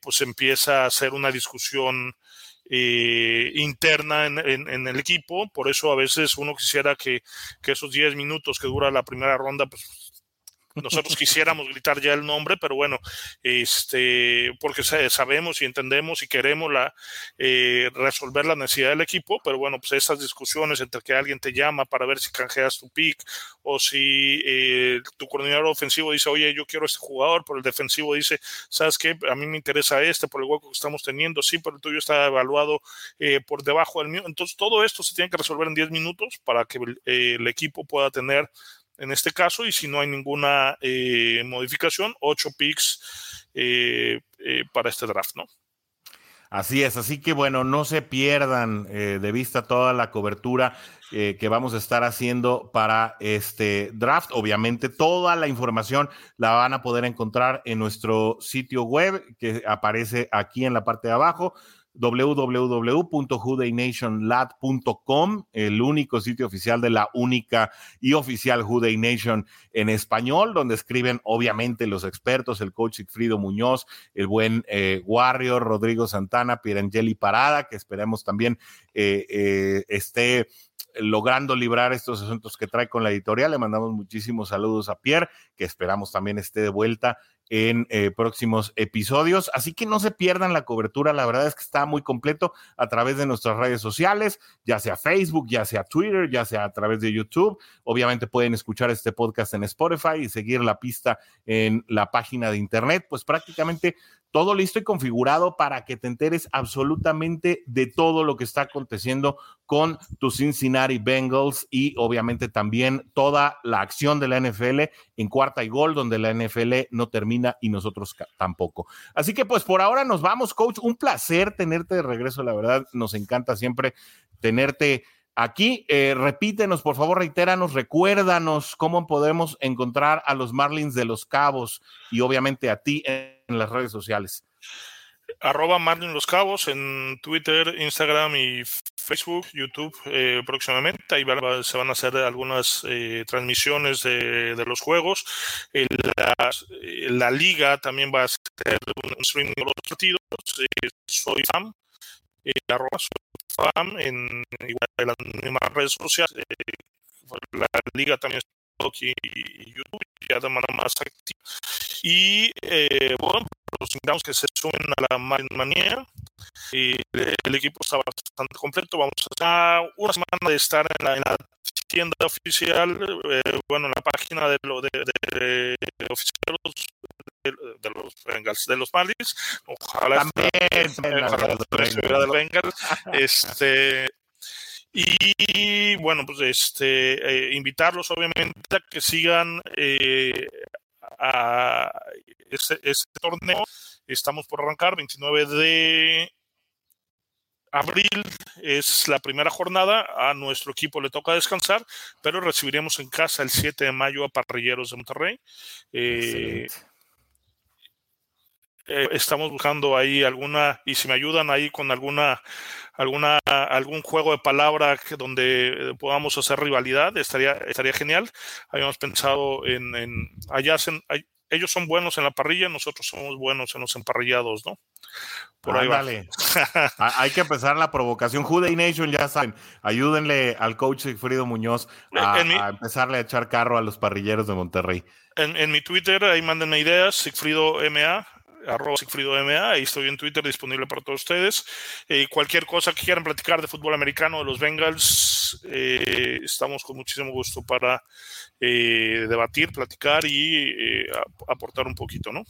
pues empieza a hacer una discusión eh, interna en, en, el equipo. Por eso a veces uno quisiera que, que esos 10 minutos que dura la primera ronda, pues nosotros quisiéramos gritar ya el nombre, pero bueno, este, porque sabemos y entendemos y queremos la, eh, resolver la necesidad del equipo, pero bueno, pues esas discusiones entre que alguien te llama para ver si canjeas tu pick o si eh, tu coordinador ofensivo dice, oye, yo quiero este jugador, pero el defensivo dice, ¿sabes qué? A mí me interesa este por el hueco que estamos teniendo, sí, pero el tuyo está evaluado eh, por debajo del mío. Entonces, todo esto se tiene que resolver en 10 minutos para que el equipo pueda tener en este caso, y si no hay ninguna eh, modificación, ocho picks eh, eh, para este draft, ¿no? Así es, así que bueno, no se pierdan de vista toda la cobertura que vamos a estar haciendo para este draft. Obviamente, toda la información la van a poder encontrar en nuestro sitio web que aparece aquí en la parte de abajo www.hudaynationlad.com, el único sitio oficial de la única y oficial Juday Nation en español, donde escriben obviamente los expertos, el coach Sigfrido Muñoz, el buen eh, Warrior, Rodrigo Santana, Pierangeli Parada, que esperemos también eh, eh, esté logrando librar estos asuntos que trae con la editorial. Le mandamos muchísimos saludos a Pierre, que esperamos también esté de vuelta en eh, próximos episodios. Así que no se pierdan la cobertura, la verdad es que está muy completo a través de nuestras redes sociales, ya sea Facebook, ya sea Twitter, ya sea a través de YouTube. Obviamente pueden escuchar este podcast en Spotify y seguir la pista en la página de internet, pues prácticamente todo listo y configurado para que te enteres absolutamente de todo lo que está aconteciendo con tus Cincinnati Bengals y obviamente también toda la acción de la NFL en cuarta y gol, donde la NFL no termina y nosotros tampoco. Así que pues por ahora nos vamos, coach. Un placer tenerte de regreso, la verdad, nos encanta siempre tenerte aquí. Eh, repítenos, por favor, reitéranos, recuérdanos cómo podemos encontrar a los Marlins de los Cabos y obviamente a ti en las redes sociales? Arroba Marlin Los Cabos en Twitter, Instagram y Facebook, YouTube eh, próximamente. Ahí se van a hacer algunas eh, transmisiones de, los juegos. La, liga también va a hacer un streaming de los partidos. Eh, soy fan. en, en las mismas redes sociales. la liga también está aquí y YouTube ya de manera más activa. Y eh, bueno, los invitamos que se sumen a la manía. Y el equipo está bastante completo. Vamos a una semana de estar en la, tienda oficial, eh, bueno, en la página de, lo, de, de, de oficiales de, los Bengals, de los Malis. Ojalá también de los Bengals. Este, y bueno, pues este, eh, invitarlos obviamente a que sigan eh, a este, torneo. Estamos por arrancar 29 de abril es la primera jornada. A nuestro equipo le toca descansar, pero recibiremos en casa el 7 de mayo a Parrilleros de Monterrey. Eh, eh, estamos buscando ahí alguna, y si me ayudan ahí con alguna, alguna, algún juego de palabra donde podamos hacer rivalidad, estaría, estaría genial. Habíamos pensado en, en allá ellos son buenos en la parrilla, nosotros somos buenos en los emparrillados, ¿no? Por ahí vale. Hay que empezar la provocación. Juday Nation, ya saben, ayúdenle al coach Sigfrido Muñoz a, a, empezarle a echar carro a los parrilleros de Monterrey. En, en mi Twitter, ahí mándenme ideas, Sigfrido MA, arroba Sigfrido MA, ahí estoy en Twitter disponible para todos ustedes. Eh, cualquier cosa que quieran platicar de fútbol americano de los Bengals, eh, estamos con muchísimo gusto para eh, debatir, platicar y aportar un poquito, ¿no?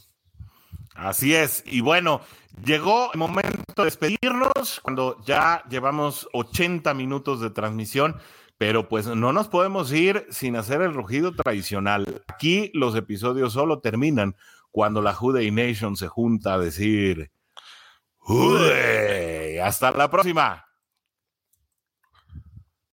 Así es, y bueno, llegó el momento de despedirnos cuando ya llevamos 80 minutos de transmisión pero pues no nos podemos ir sin hacer el rugido tradicional. Aquí los episodios solo terminan cuando la Jude Nation se junta a decir Jude. Hasta la próxima.